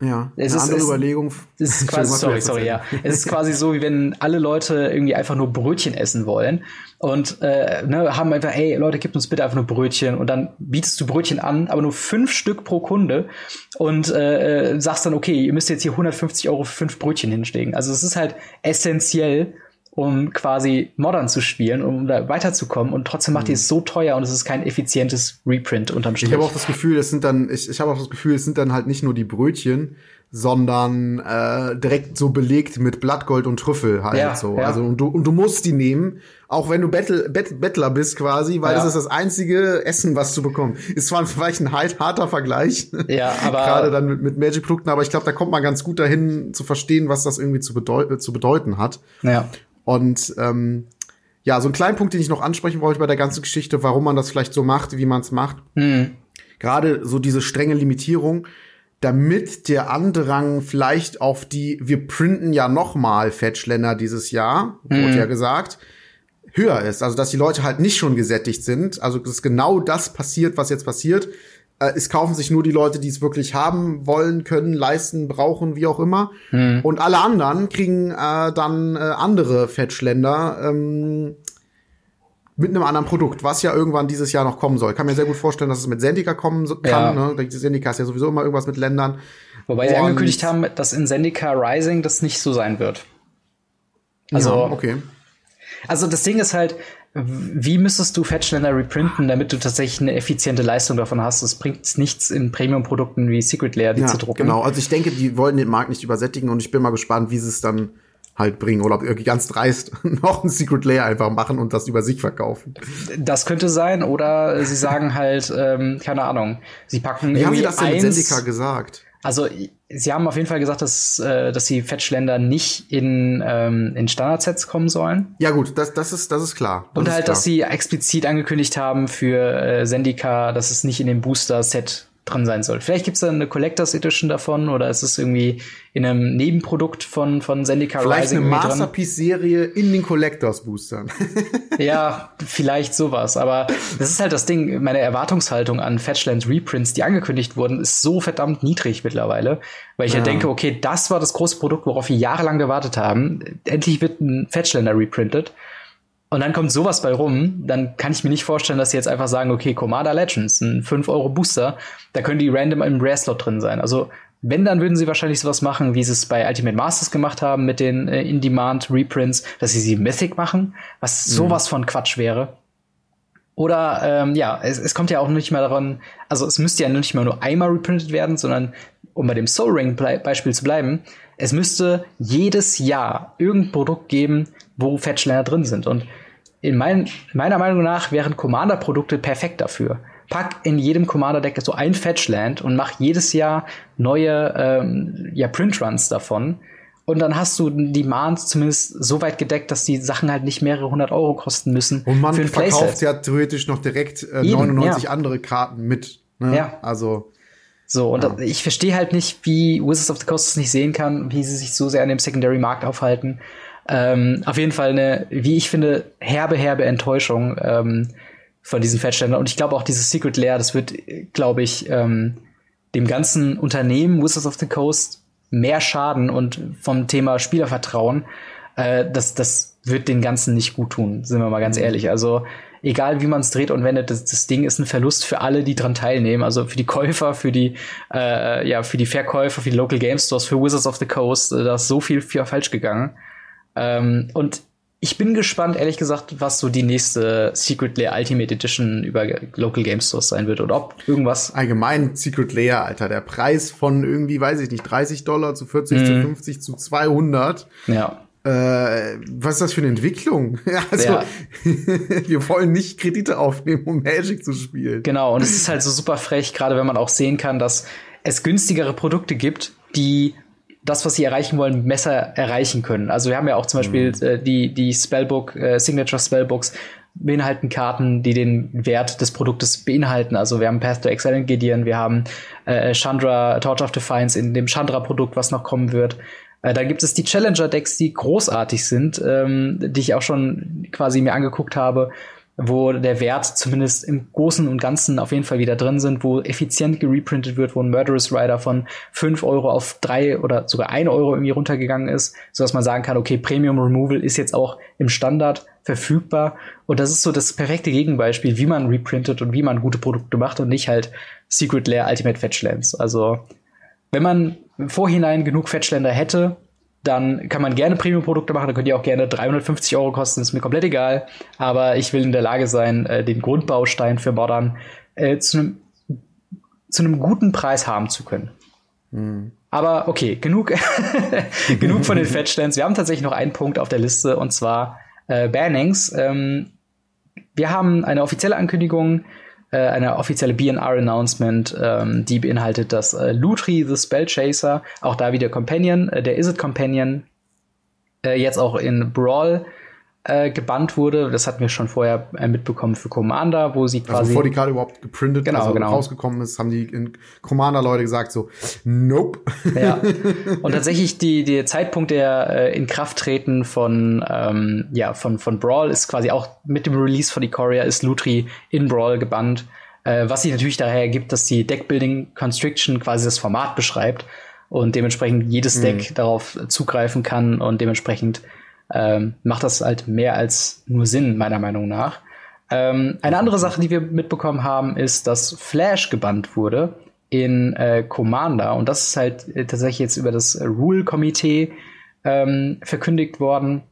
ja, es eine ist, andere es, Überlegung. Es ist quasi, sorry, sorry, ja. Es ist quasi so, wie wenn alle Leute irgendwie einfach nur Brötchen essen wollen und äh, ne, haben einfach, hey Leute, gebt uns bitte einfach nur Brötchen und dann bietest du Brötchen an, aber nur fünf Stück pro Kunde und äh, äh sagst dann, okay, ihr müsst jetzt hier 150 Euro für fünf Brötchen hinstehen. Also es ist halt essentiell, um quasi modern zu spielen, um da weiterzukommen und trotzdem macht mhm. ihr es so teuer und es ist kein effizientes Reprint unterm Strich. Ich habe auch das Gefühl, es sind dann, ich, ich habe auch das Gefühl, es sind dann halt nicht nur die Brötchen, sondern äh, direkt so belegt mit Blattgold und Trüffel halt ja, so. Ja. Also und du, und du musst die nehmen, auch wenn du Bettel, Bet, Bettler bist quasi, weil ja. das ist das einzige Essen, was du bekommst. Ist zwar vielleicht ein halt, harter Vergleich, ja, aber gerade dann mit, mit Magic-Produkten, aber ich glaube, da kommt man ganz gut dahin zu verstehen, was das irgendwie zu, bedeut zu bedeuten hat. Ja. Und ähm, ja, so ein kleiner Punkt, den ich noch ansprechen wollte bei der ganzen Geschichte, warum man das vielleicht so macht, wie man es macht. Mhm. Gerade so diese strenge Limitierung, damit der Andrang vielleicht auf die, wir printen ja noch mal Fetchländer dieses Jahr, mhm. wurde ja gesagt, höher ist. Also, dass die Leute halt nicht schon gesättigt sind. Also, dass genau das passiert, was jetzt passiert äh, es kaufen sich nur die Leute, die es wirklich haben wollen, können, leisten, brauchen, wie auch immer. Hm. Und alle anderen kriegen äh, dann äh, andere Fetchländer ähm, mit einem anderen Produkt, was ja irgendwann dieses Jahr noch kommen soll. Ich kann mir sehr gut vorstellen, dass es mit Sendika kommen kann. Ja. Ne? Sendika ist ja sowieso immer irgendwas mit Ländern. Wobei Und sie angekündigt haben, dass in Sendika Rising das nicht so sein wird. Also, ja, okay. Also das Ding ist halt, wie müsstest du Fetchländer reprinten, damit du tatsächlich eine effiziente Leistung davon hast? Es bringt nichts in Premium-Produkten wie Secret Lair, die ja, zu drucken. Genau, also ich denke, die wollen den Markt nicht übersättigen und ich bin mal gespannt, wie sie es dann halt bringen oder ob irgendwie ganz dreist noch ein Secret Layer einfach machen und das über sich verkaufen. Das könnte sein oder sie sagen halt, ähm, keine Ahnung, sie packen Wie haben sie das denn mit Sendika gesagt? Also sie haben auf jeden Fall gesagt, dass, äh, dass die Fetchländer nicht in, ähm, in Standardsets kommen sollen. Ja gut, das, das, ist, das ist klar. Das Und halt, klar. dass sie explizit angekündigt haben für äh, Sendika, dass es nicht in dem Booster-Set drin sein soll. Vielleicht gibt es da eine Collectors Edition davon oder ist es irgendwie in einem Nebenprodukt von, von Zendika vielleicht Rising. Vielleicht eine Masterpiece-Serie in den Collectors Boostern. ja, vielleicht sowas. Aber das ist halt das Ding. Meine Erwartungshaltung an Fetchlands Reprints, die angekündigt wurden, ist so verdammt niedrig mittlerweile. Weil ich ja. ja denke, okay, das war das große Produkt, worauf wir jahrelang gewartet haben. Endlich wird ein Fetchlander reprintet. Und dann kommt sowas bei rum, dann kann ich mir nicht vorstellen, dass sie jetzt einfach sagen, okay, Commander Legends, ein 5-Euro-Booster, da können die random im Rare-Slot drin sein. Also, wenn, dann würden sie wahrscheinlich sowas machen, wie sie es bei Ultimate Masters gemacht haben mit den äh, In-Demand-Reprints, dass sie sie Mythic machen, was mhm. sowas von Quatsch wäre. Oder ähm, ja, es, es kommt ja auch nicht mehr daran, also es müsste ja nicht mehr nur einmal reprintet werden, sondern um bei dem Soul Ring Beispiel zu bleiben, es müsste jedes Jahr irgendein Produkt geben, wo Fetchländer drin sind. Und in mein, meiner Meinung nach wären Commander-Produkte perfekt dafür. Pack in jedem Commander-Deck so ein Fetchland und mach jedes Jahr neue ähm, ja, Printruns davon. Und dann hast du die Mahns zumindest so weit gedeckt, dass die Sachen halt nicht mehrere hundert Euro kosten müssen. Und man verkauft Playset. ja theoretisch noch direkt äh, Eben, 99 ja. andere Karten mit. Ne? Ja. Also. So, und ja. ich verstehe halt nicht, wie Wizards of the Coast es nicht sehen kann, wie sie sich so sehr an dem Secondary-Markt aufhalten. Ähm, auf jeden Fall eine, wie ich finde, herbe, herbe Enttäuschung ähm, von diesen Fettständern. Und ich glaube auch dieses Secret Lair, das wird, glaube ich, ähm, dem ganzen Unternehmen Wizards of the Coast mehr schaden und vom Thema Spielervertrauen, äh, das, das wird den Ganzen nicht gut tun, sind wir mal ganz ehrlich. Also egal wie man es dreht und wendet, das, das Ding ist ein Verlust für alle, die dran teilnehmen. Also für die Käufer, für die, äh, ja, für die Verkäufer, für die Local Game Stores, für Wizards of the Coast, äh, da ist so viel, viel falsch gegangen. Ähm, und ich bin gespannt, ehrlich gesagt, was so die nächste Secret Lair Ultimate Edition über Local Game Stores sein wird und ob irgendwas. Allgemein Secret Lair, Alter. Der Preis von irgendwie, weiß ich nicht, 30 Dollar zu 40 mm. zu 50 mhm. zu 200. Ja. Äh, was ist das für eine Entwicklung? also, ja. wir wollen nicht Kredite aufnehmen, um Magic zu spielen. Genau, und es ist halt so super frech, gerade wenn man auch sehen kann, dass es günstigere Produkte gibt, die das, was sie erreichen wollen, besser erreichen können. Also wir haben ja auch zum Beispiel mhm. äh, die, die Spellbook, äh, Signature Spellbooks beinhalten Karten, die den Wert des Produktes beinhalten. Also wir haben Path to Exile in Gideon, wir haben äh, Chandra, Torch of Defiance in dem Chandra-Produkt, was noch kommen wird. Äh, da gibt es die Challenger-Decks, die großartig sind, ähm, die ich auch schon quasi mir angeguckt habe wo der Wert zumindest im Großen und Ganzen auf jeden Fall wieder drin sind, wo effizient gereprintet wird, wo ein Murderous Rider von fünf Euro auf drei oder sogar ein Euro irgendwie runtergegangen ist, so dass man sagen kann, okay, Premium Removal ist jetzt auch im Standard verfügbar. Und das ist so das perfekte Gegenbeispiel, wie man reprintet und wie man gute Produkte macht und nicht halt Secret Lair Ultimate Fetchlands. Also, wenn man im Vorhinein genug Fetchländer hätte, dann kann man gerne Premium-Produkte machen, dann könnt ihr auch gerne 350 Euro kosten, ist mir komplett egal. Aber ich will in der Lage sein, äh, den Grundbaustein für Modern äh, zu einem zu einem guten Preis haben zu können. Mhm. Aber okay, genug, genug von den Fettstands. Wir haben tatsächlich noch einen Punkt auf der Liste und zwar äh, Bannings. Ähm, wir haben eine offizielle Ankündigung äh, eine offizielle BNR-Announcement, ähm, die beinhaltet, dass äh, Lutri the Spellchaser, auch da wieder Companion, äh, der Is It Companion, äh, jetzt auch in Brawl äh, gebannt wurde. Das hatten wir schon vorher äh, mitbekommen für Commander, wo sie also quasi. Also bevor die Karte überhaupt geprintet, genau, also genau. rausgekommen ist, haben die Commander-Leute gesagt so, nope. Ja. Und tatsächlich die, der Zeitpunkt der äh, Inkrafttreten von, ähm, ja, von, von Brawl ist quasi auch mit dem Release von Ikoria ist Lutri in Brawl gebannt. Äh, was sich natürlich daher ergibt, dass die Deckbuilding Constriction quasi das Format beschreibt und dementsprechend jedes Deck mhm. darauf zugreifen kann und dementsprechend ähm, macht das halt mehr als nur Sinn, meiner Meinung nach. Ähm, eine andere Sache, die wir mitbekommen haben, ist, dass Flash gebannt wurde in äh, Commander. Und das ist halt äh, tatsächlich jetzt über das Rule-Komitee ähm, verkündigt worden.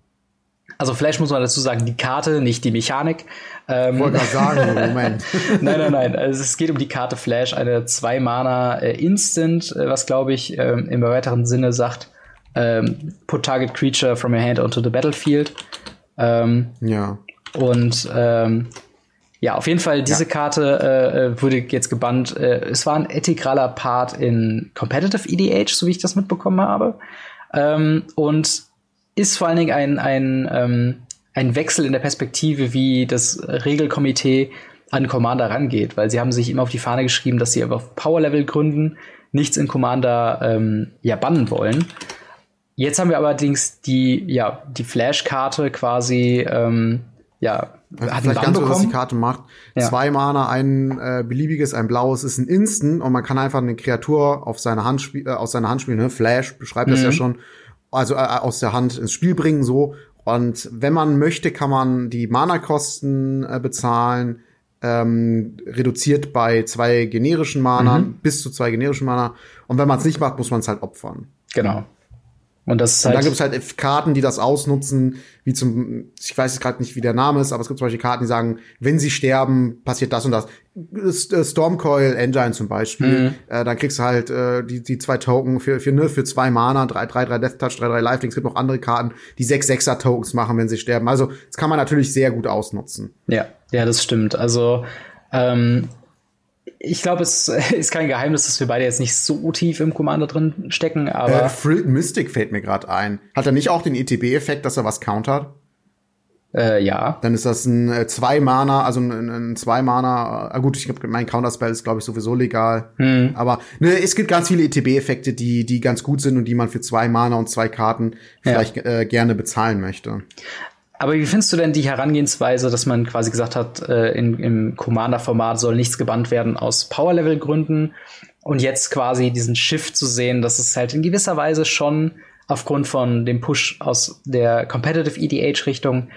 Also Flash muss man dazu sagen, die Karte, nicht die Mechanik. Ähm, Wollte gerade sagen, Moment. nein, nein, nein. Also es geht um die Karte Flash, eine zwei Mana äh, Instant, äh, was glaube ich äh, im weiteren Sinne sagt, ähm, put target creature from your hand onto the battlefield. Ähm, ja. Und ähm, ja, auf jeden Fall, diese ja. Karte äh, äh, wurde jetzt gebannt. Äh, es war ein integraler Part in Competitive EDH, so wie ich das mitbekommen habe. Ähm, und ist vor allen Dingen ein, ein, ähm, ein Wechsel in der Perspektive, wie das Regelkomitee an Commander rangeht, weil sie haben sich immer auf die Fahne geschrieben, dass sie auf Power-Level gründen, nichts in Commander ähm, ja bannen wollen. Jetzt haben wir allerdings die, ja, die Flash-Karte quasi, ähm, ja, also hat vielleicht ganz kurz, was die Karte macht. Ja. Zwei Mana, ein äh, beliebiges, ein blaues ist ein Instant und man kann einfach eine Kreatur auf seine Hand äh, aus seiner Hand spielen. Ne? Flash beschreibt mhm. das ja mhm. schon. Also äh, aus der Hand ins Spiel bringen so. Und wenn man möchte, kann man die Mana-Kosten äh, bezahlen, ähm, reduziert bei zwei generischen Mana, mhm. bis zu zwei generischen Mana. Und wenn man es nicht macht, muss man es halt opfern. Genau. Und, das ist halt und dann gibt es halt Karten, die das ausnutzen, wie zum, ich weiß jetzt gerade nicht, wie der Name ist, aber es gibt zum Beispiel Karten, die sagen, wenn sie sterben, passiert das und das. Äh, Stormcoil Engine zum Beispiel, mhm. äh, dann kriegst du halt äh, die, die zwei Token für, für, ne, für zwei Mana, drei, drei, drei Death Touch, drei, drei Lifelinks. Es gibt noch andere Karten, die sechs Sechser Tokens machen, wenn sie sterben. Also, das kann man natürlich sehr gut ausnutzen. Ja, ja, das stimmt. Also, ähm, ich glaube, es ist kein Geheimnis, dass wir beide jetzt nicht so tief im Commander drin stecken, aber. Äh, Frilled Mystic fällt mir gerade ein. Hat er nicht auch den ETB-Effekt, dass er was countert? Äh, ja. Dann ist das ein äh, zwei Mana, also ein, ein zwei Mana. Äh, gut, ich glaube, mein Counterspell ist glaube ich sowieso legal. Hm. Aber ne, es gibt ganz viele ETB-Effekte, die die ganz gut sind und die man für zwei Mana und zwei Karten vielleicht ja. äh, gerne bezahlen möchte. Aber wie findest du denn die Herangehensweise, dass man quasi gesagt hat, äh, in, im Commander-Format soll nichts gebannt werden aus Power-Level-Gründen und jetzt quasi diesen Shift zu sehen, dass es halt in gewisser Weise schon aufgrund von dem Push aus der Competitive EDH-Richtung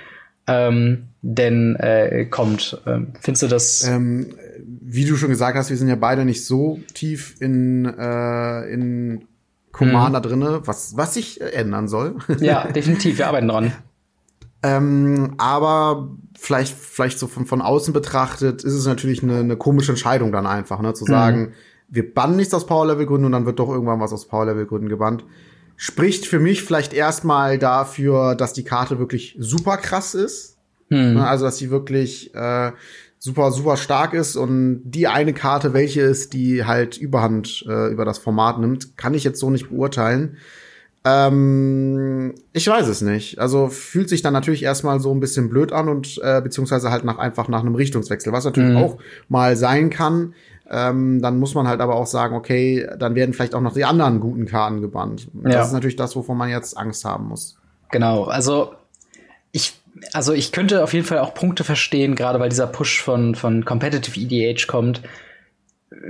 ähm, denn äh, kommt. Ähm, findest du das? Ähm, wie du schon gesagt hast, wir sind ja beide nicht so tief in, äh, in Commander hm. drinne, was, was sich ändern soll. Ja, definitiv, wir arbeiten dran. Ähm, aber vielleicht, vielleicht so von, von außen betrachtet, ist es natürlich eine, eine komische Entscheidung dann einfach, ne, zu mhm. sagen, wir bannen nichts aus Power-Level-Gründen und dann wird doch irgendwann was aus Power-Level-Gründen gebannt. Spricht für mich vielleicht erstmal dafür, dass die Karte wirklich super krass ist. Mhm. Also, dass sie wirklich äh, super, super stark ist und die eine Karte, welche ist, die halt Überhand äh, über das Format nimmt, kann ich jetzt so nicht beurteilen. Ähm, ich weiß es nicht. Also fühlt sich dann natürlich erstmal so ein bisschen blöd an und äh, beziehungsweise halt nach einfach nach einem Richtungswechsel, was natürlich mhm. auch mal sein kann. Ähm, dann muss man halt aber auch sagen, okay, dann werden vielleicht auch noch die anderen guten Karten gebannt. Ja. Das ist natürlich das, wovon man jetzt Angst haben muss. Genau, also ich, also ich könnte auf jeden Fall auch Punkte verstehen, gerade weil dieser Push von, von Competitive EDH kommt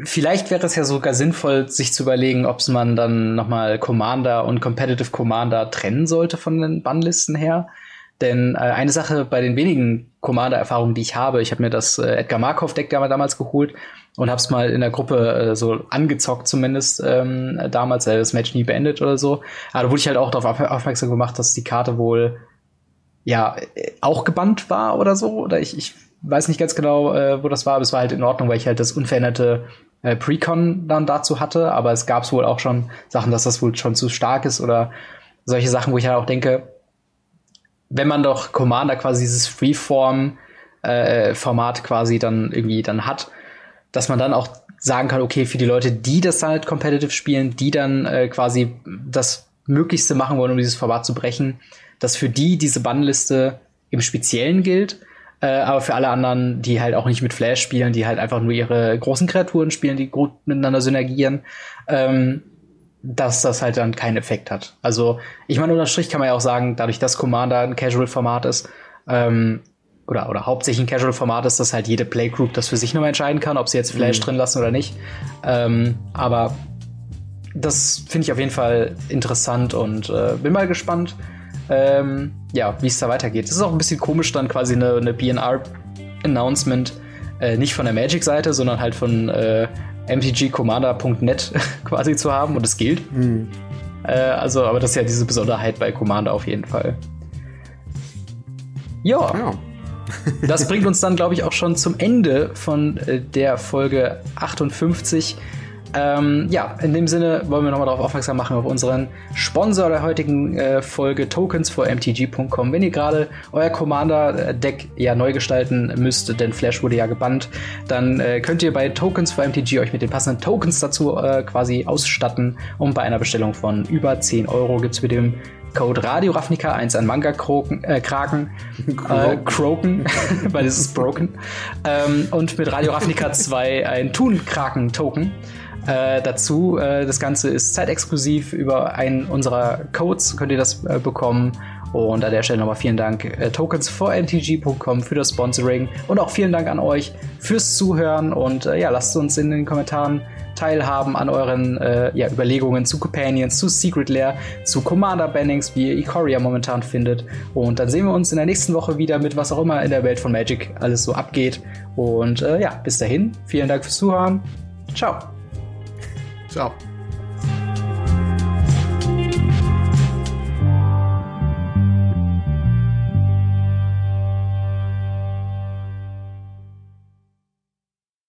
Vielleicht wäre es ja sogar sinnvoll, sich zu überlegen, ob man dann nochmal Commander und Competitive Commander trennen sollte von den Bannlisten her. Denn äh, eine Sache bei den wenigen Commander-Erfahrungen, die ich habe, ich habe mir das äh, Edgar Markov-Deck damals geholt und habe es mal in der Gruppe äh, so angezockt zumindest ähm, damals, äh, das Match nie beendet oder so. Aber da wurde ich halt auch darauf aufmerksam gemacht, dass die Karte wohl ja äh, auch gebannt war oder so. Oder ich, ich weiß nicht ganz genau, äh, wo das war, aber es war halt in Ordnung, weil ich halt das unveränderte äh, Precon dann dazu hatte. Aber es gab wohl auch schon Sachen, dass das wohl schon zu stark ist oder solche Sachen, wo ich halt auch denke, wenn man doch Commander quasi dieses Freeform-Format äh, quasi dann irgendwie dann hat, dass man dann auch sagen kann, okay, für die Leute, die das dann halt competitive spielen, die dann äh, quasi das Möglichste machen wollen, um dieses Format zu brechen, dass für die diese Bannliste im Speziellen gilt äh, aber für alle anderen, die halt auch nicht mit Flash spielen, die halt einfach nur ihre großen Kreaturen spielen, die gut miteinander synergieren, ähm, dass das halt dann keinen Effekt hat. Also, ich meine, unter Strich kann man ja auch sagen, dadurch, dass Commander ein Casual-Format ist, ähm, oder, oder hauptsächlich ein Casual-Format ist, dass halt jede Playgroup das für sich nochmal entscheiden kann, ob sie jetzt Flash mhm. drin lassen oder nicht. Ähm, aber das finde ich auf jeden Fall interessant und äh, bin mal gespannt, ähm, ja, wie es da weitergeht. Es ist auch ein bisschen komisch, dann quasi eine, eine BNR-Announcement äh, nicht von der Magic-Seite, sondern halt von äh, mtgcommander.net quasi zu haben und es gilt. Mhm. Äh, also, aber das ist ja diese Besonderheit bei Commander auf jeden Fall. Ja. ja. das bringt uns dann, glaube ich, auch schon zum Ende von äh, der Folge 58. Ähm, ja, in dem Sinne wollen wir nochmal darauf aufmerksam machen auf unseren Sponsor der heutigen äh, Folge Tokens for MTG.com. Wenn ihr gerade euer Commander-Deck ja neu gestalten müsst, denn Flash wurde ja gebannt, dann äh, könnt ihr bei Tokens for MTG euch mit den passenden Tokens dazu äh, quasi ausstatten und bei einer Bestellung von über 10 Euro gibt es mit dem Code Radio Ravnica 1 an Manga Kroken, äh, Kraken, äh, Kroken, weil es ist broken. Ähm, und mit Radio Ravnica 2 ein Thun Kraken Token. Äh, dazu, äh, das Ganze ist zeitexklusiv. Über einen unserer Codes könnt ihr das äh, bekommen. Und an der Stelle nochmal vielen Dank äh, tokens for mtg.com für das Sponsoring und auch vielen Dank an euch fürs Zuhören und äh, ja, lasst uns in den Kommentaren teilhaben an euren äh, ja, Überlegungen zu Companions, zu Secret Lair, zu Commander Bannings, wie ihr Ikoria momentan findet. Und dann sehen wir uns in der nächsten Woche wieder mit was auch immer in der Welt von Magic alles so abgeht. Und äh, ja, bis dahin, vielen Dank fürs Zuhören. Ciao. Ciao.